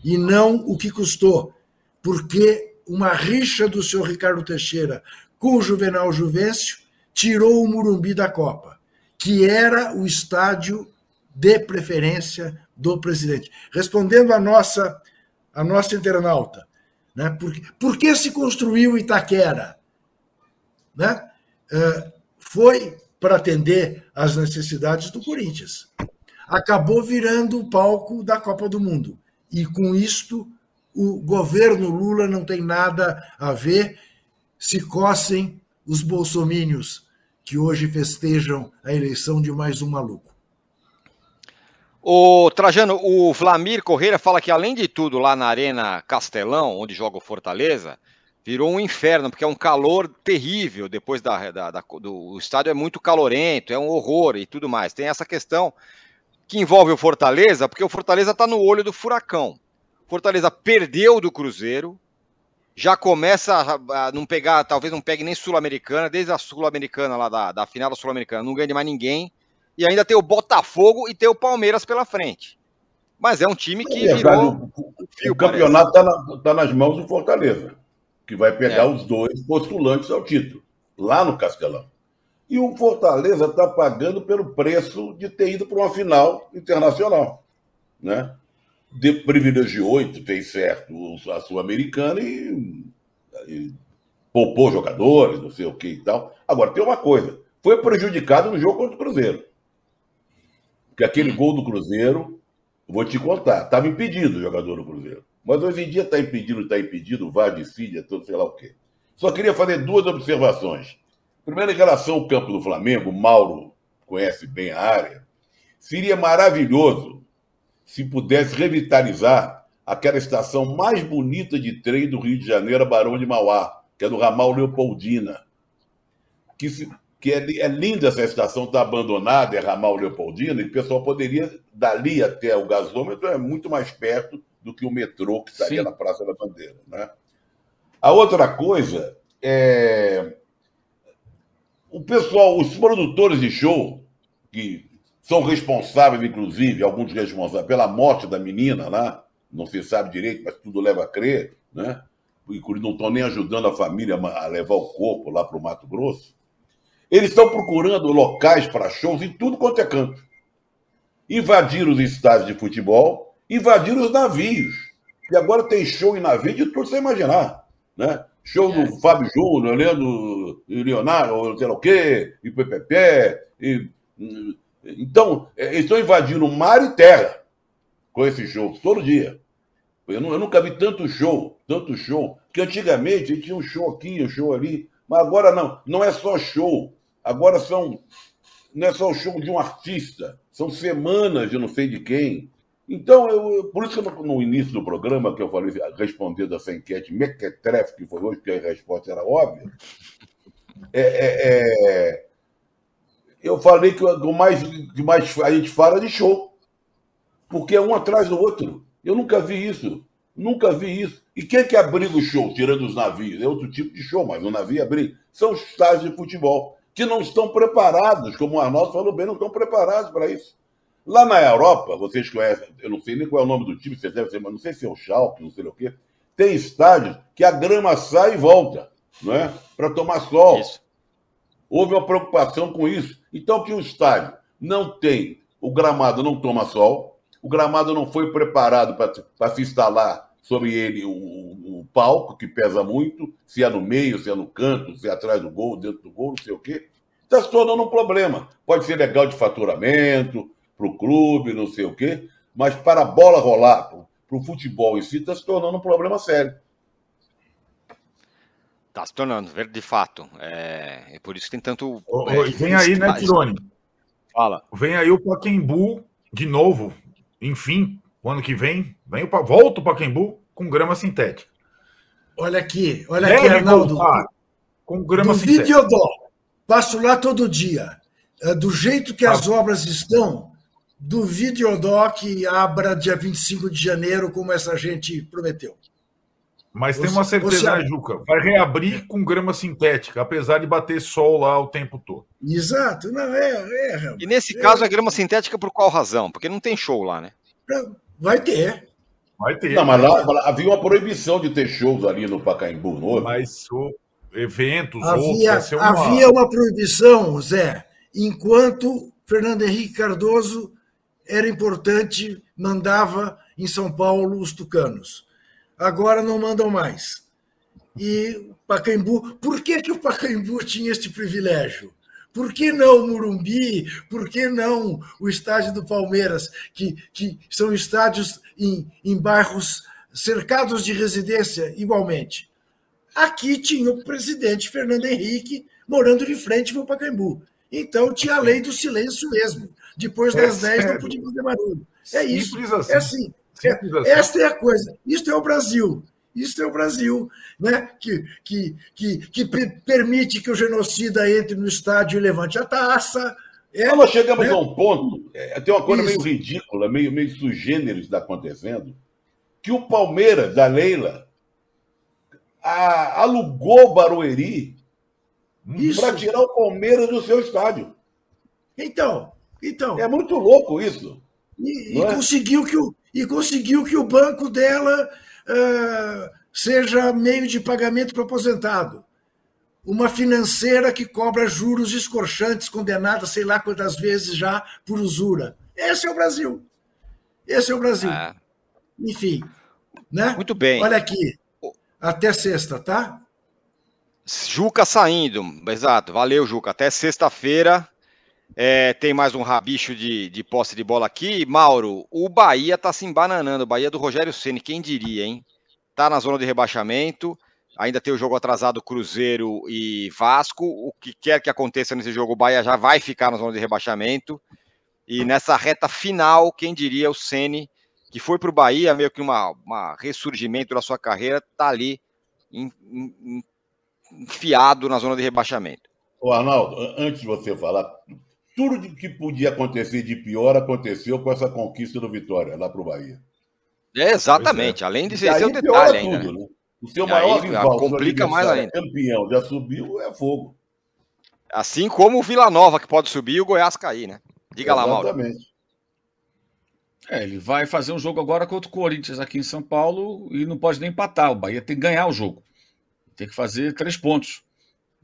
e não o que custou, porque uma rixa do senhor Ricardo Teixeira com o Juvenal Juvencio tirou o Murumbi da Copa, que era o estádio de preferência do presidente. Respondendo a nossa, a nossa internauta, né? por, por que se construiu Itaquera? Né? Uh, foi para atender às necessidades do Corinthians. Acabou virando o palco da Copa do Mundo. E com isto, o governo Lula não tem nada a ver. Se cossem os bolsomínios que hoje festejam a eleição de mais um maluco. O Trajano, o Vlamir Correia fala que, além de tudo, lá na Arena Castelão, onde joga o Fortaleza, virou um inferno, porque é um calor terrível depois da, da, da do o estádio é muito calorento, é um horror e tudo mais. Tem essa questão que envolve o Fortaleza, porque o Fortaleza está no olho do furacão. Fortaleza perdeu do Cruzeiro, já começa a, não pegar, talvez não pegue nem Sul-Americana, desde a Sul-Americana lá da, da final da Sul-Americana, não ganha de mais ninguém. E ainda tem o Botafogo e tem o Palmeiras pela frente. Mas é um time que é, virou. O, o, o campeonato está na, tá nas mãos do Fortaleza que vai pegar é. os dois postulantes ao título, lá no Castelão. E o Fortaleza está pagando pelo preço de ter ido para uma final internacional. Né? De, privilegiou e fez certo a Sul-Americana e, e poupou jogadores, não sei o que e tal. Agora, tem uma coisa: foi prejudicado no jogo contra o Cruzeiro. Porque aquele gol do Cruzeiro, vou te contar, estava impedido o jogador do Cruzeiro. Mas hoje em dia está impedido, está impedido, vai de filha, tudo sei lá o quê. Só queria fazer duas observações. Primeiro, em relação ao campo do Flamengo, Mauro conhece bem a área. Seria maravilhoso se pudesse revitalizar aquela estação mais bonita de trem do Rio de Janeiro, Barão de Mauá, que é do ramal Leopoldina. Que, se, que é, é, linda essa estação, está abandonada, é ramal Leopoldina, e o pessoal poderia, dali até o gasômetro, é muito mais perto do que o metrô que estaria Sim. na Praça da Bandeira. Né? A outra coisa é. O pessoal, os produtores de show, que são responsáveis, inclusive, alguns responsáveis pela morte da menina lá, não se sabe direito, mas tudo leva a crer, né? Não estão nem ajudando a família a levar o corpo lá para o Mato Grosso. Eles estão procurando locais para shows em tudo quanto é canto. Invadir os estádios de futebol, invadiram os navios. E agora tem show em navio de tudo sem imaginar. Né? Show do é. Fábio Júnior, Leandro Leonardo, sei lá o quê, e PPP. E... Então, é, eles estão invadindo mar e terra com esses shows, todo dia. Eu, eu, nunca vi tanto show, tanto show. Porque antigamente tinha um show aqui, um show ali. Mas agora não, não é só show. Agora são. Não é só o show de um artista. São semanas de não sei de quem. Então, eu, por isso que no, início do programa, que eu falei, respondendo essa enquete mequetrefe, que foi hoje, porque a resposta era óbvia, é, é, é, eu falei que o mais, que mais a gente fala de show, porque é um atrás do outro. Eu nunca vi isso, nunca vi isso. E quem que abriga o show, tirando os navios? É outro tipo de show, mas o navio abriga. São os estádios de futebol, que não estão preparados, como o Arnaldo falou bem, não estão preparados para isso. Lá na Europa, vocês conhecem, eu não sei nem qual é o nome do time, vocês devem ser, mas não sei se é o Schalke, não sei o quê. Tem estádios que a grama sai e volta, não é? Para tomar sol. Isso. Houve uma preocupação com isso. Então, que o estádio não tem, o gramado não toma sol, o gramado não foi preparado para se instalar sobre ele o, palco, que pesa muito, se é no meio, se é no canto, se é atrás do gol, dentro do gol, não sei o quê. Está se tornando um problema. Pode ser legal de faturamento, para o clube, não sei o quê, mas para a bola rolar, para o futebol em si, está se tornando um problema sério. Está se tornando, de fato. É, é por isso que tem tanto. é, vem aí, né, Tirone? Fala. Vem aí o Paquembu de novo, enfim, o ano que vem. Vem o, volta o Paquembu com grama sintética. Olha aqui, olha Deve aqui, Arnaldo. Com grama do sintética. Videodó. Passo lá todo dia. É, do jeito que as obras estão, do Videodoc abra dia 25 de janeiro, como essa gente prometeu. Mas você, tem uma certeza, você... né, Juca? Vai reabrir com grama sintética, apesar de bater sol lá o tempo todo. Exato. Não, é, é, e nesse é, caso, é grama sintética por qual razão? Porque não tem show lá, né? Vai ter. Vai ter. Não, mas lá, lá havia uma proibição de ter shows ali no Pacaembu Novo. Mas o, eventos, havia, outros, uma... havia uma proibição, Zé, enquanto Fernando Henrique Cardoso era importante, mandava em São Paulo os tucanos. Agora não mandam mais. E Pacaembu, por que, que o Pacaembu tinha este privilégio? Por que não o Murumbi? Por que não o estádio do Palmeiras, que, que são estádios em, em bairros cercados de residência igualmente? Aqui tinha o presidente Fernando Henrique morando de frente para o Pacaembu. Então tinha a lei do silêncio mesmo. Depois das é 10 não podia fazer barulho. É isso. Assim. É assim. É, assim. esta é a coisa. Isto é o Brasil. Isto é o Brasil, né? que, que, que, que permite que o genocida entre no estádio e levante a taça. É, nós chegamos né? a um ponto, é, tem uma coisa Isso. meio ridícula, meio, meio sugênero está acontecendo, que o Palmeiras, da Leila, a, alugou Barueri para tirar o Palmeiras do seu estádio. Então, então. É muito louco isso. E, e é? conseguiu, que o, e conseguiu que o banco dela seja meio de pagamento para aposentado. Uma financeira que cobra juros escorchantes, condenada sei lá quantas vezes já por usura. Esse é o Brasil. Esse é o Brasil. Ah. Enfim. Né? Muito bem. Olha aqui. Até sexta, tá? Juca saindo. Exato. Valeu, Juca. Até sexta-feira. É, tem mais um rabicho de, de posse de bola aqui. Mauro, o Bahia tá se embananando. O Bahia do Rogério Ceni, quem diria, hein? Tá na zona de rebaixamento. Ainda tem o jogo atrasado Cruzeiro e Vasco. O que quer que aconteça nesse jogo, o Bahia já vai ficar na zona de rebaixamento. E nessa reta final, quem diria o Ceni, que foi para o Bahia, meio que uma, uma ressurgimento da sua carreira, tá ali enfiado na zona de rebaixamento. O Arnaldo, antes de você falar, tudo que podia acontecer de pior aconteceu com essa conquista do Vitória lá para o Bahia. É, exatamente, é. além de ser o detalhe ainda. Tudo, né? O seu maior aí, rival, complica mais ainda. campeão, já subiu, é fogo. Assim como o Vila Nova, que pode subir, e o Goiás cair, né? Diga exatamente. lá, Mauro. Exatamente. É, ele vai fazer um jogo agora contra o Corinthians aqui em São Paulo e não pode nem empatar. O Bahia tem que ganhar o jogo. Tem que fazer três pontos.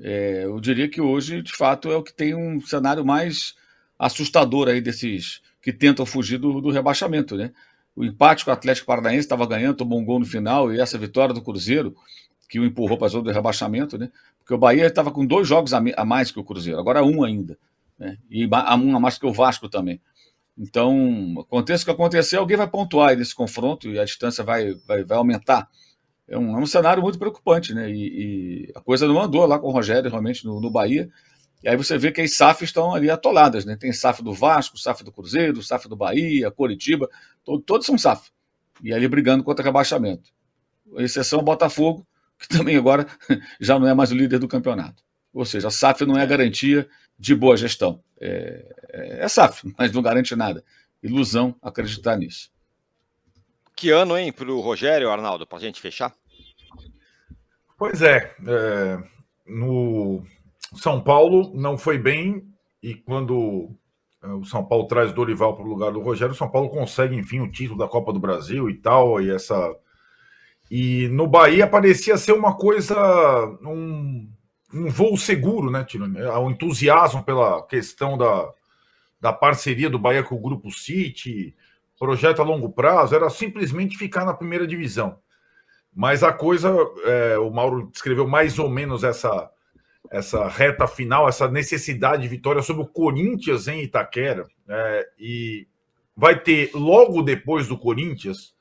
É, eu diria que hoje, de fato, é o que tem um cenário mais assustador aí desses que tentam fugir do, do rebaixamento, né? O empate com o Atlético Paranaense estava ganhando, tomou um gol no final, e essa vitória do Cruzeiro, que o empurrou para a zona do rebaixamento, né? Porque o Bahia estava com dois jogos a, mais que o Cruzeiro, agora um ainda. Né? E um a mais que o Vasco também. Então, aconteça o que acontecer, alguém vai pontuar nesse confronto e a distância vai, vai, vai aumentar é um, é um cenário muito preocupante, né? E, e, a coisa não andou lá com o Rogério, realmente, no, no Bahia. E aí você vê que as SAF estão ali atoladas, né? Tem SAF do Vasco, SAF do Cruzeiro, SAF do Bahia, Coritiba, todo, todos são SAF. E ali brigando contra rebaixamento. Exceção o Botafogo, que também agora (laughs) já não é mais o líder do campeonato. Ou seja, a SAF não é garantia de boa gestão. É, é, é SAF, (laughs) mas não garante nada. Ilusão acreditar nisso. Que ano, hein, para o Rogério, Arnaldo, para a gente fechar? Pois é, é, no São Paulo não foi bem e quando é, o São Paulo traz Dorival para o lugar do Rogério, o São Paulo consegue, enfim, o título da Copa do Brasil e tal, e essa... E no Bahia parecia ser uma coisa, um, um voo seguro, né, Tirone? O entusiasmo pela questão da, da parceria do Bahia com o Grupo City, projeto a longo prazo era simplesmente ficar na primeira divisão. Mas a coisa, é, o Mauro descreveu mais ou menos essa, essa reta final, essa necessidade de vitória sobre o Corinthians em Itaquera. É, e vai ter, logo depois do Corinthians,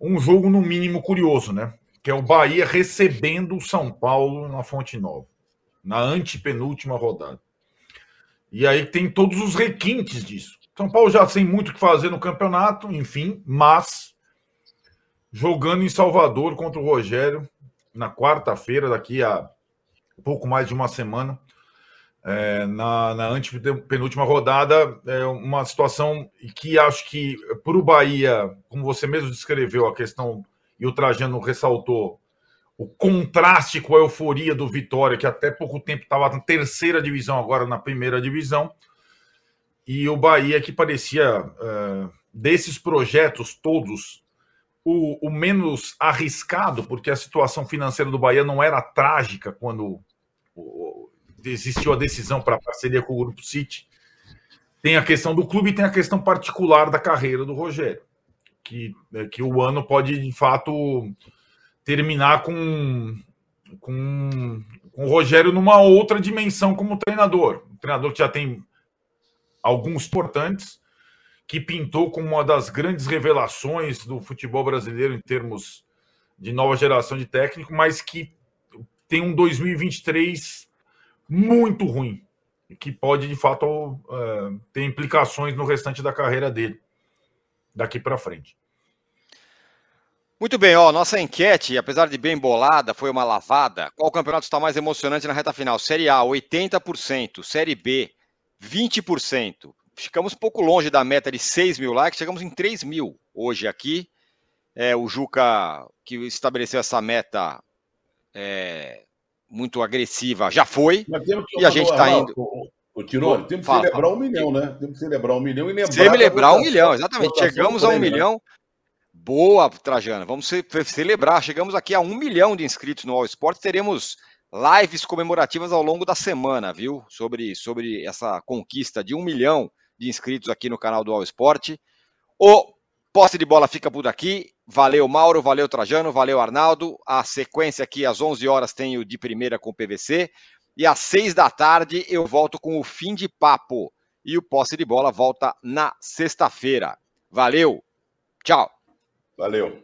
um jogo no mínimo curioso, né? Que é o Bahia recebendo o São Paulo na Fonte Nova, na antepenúltima rodada. E aí tem todos os requintes disso. São Paulo já tem muito o que fazer no campeonato, enfim, mas jogando em Salvador contra o Rogério na quarta-feira, daqui a pouco mais de uma semana, é, na, na antepenúltima rodada, é uma situação que acho que para o Bahia, como você mesmo descreveu, a questão, e o Trajano ressaltou, o contraste com a euforia do Vitória, que até pouco tempo estava na terceira divisão, agora na primeira divisão e o Bahia que parecia uh, desses projetos todos o, o, menos arriscado, porque a situação financeira do Bahia não era trágica quando o, existiu a decisão para parceria com o Grupo City. tem a questão do clube e tem a questão particular da carreira do Rogério, que, né, que o ano pode de fato terminar com, com, com o Rogério numa outra dimensão como treinador. Um treinador que já tem alguns importantes, que pintou como uma das grandes revelações do futebol brasileiro em termos de nova geração de técnico, mas que tem um 2023 muito ruim, que pode de fato uh, ter implicações no restante da carreira dele daqui para frente. Muito bem, ó, nossa enquete, apesar de bem bolada, foi uma lavada. Qual campeonato está mais emocionante na reta final? Série A, 80%, Série B, 20%. Ficamos um pouco longe da meta de 6 mil likes, chegamos em 3 mil hoje aqui. É, o Juca, que estabeleceu essa meta é, muito agressiva, já foi. e a gente está indo. O, Tirone, temos que fala, celebrar fala. um milhão, né? Temos que celebrar um milhão e lembrar. Celebrar um milhão, exatamente. Chegamos a um milhão. Boa, Trajana. Vamos celebrar. Chegamos aqui a um milhão de inscritos no All Sport. Teremos lives comemorativas ao longo da semana, viu? Sobre, sobre essa conquista de um milhão de inscritos aqui no canal do All Sport. O posse de bola fica por aqui. Valeu, Mauro. Valeu, Trajano. Valeu, Arnaldo. A sequência aqui às 11 horas tem o de primeira com o PVC. E às 6 da tarde eu volto com o fim de papo. E o posse de bola volta na sexta-feira. Valeu. Tchau. Valeu.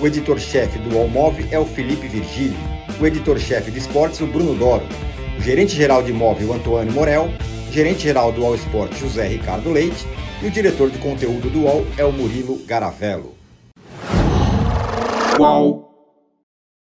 O editor-chefe do Allmove é o Felipe Virgílio. O editor-chefe de esportes, o Bruno Doro. O gerente-geral de imóvel, Antônio Morel. Gerente-geral do All Sport, José Ricardo Leite. E o diretor de conteúdo do UOL é o Murilo Garavello. Qual?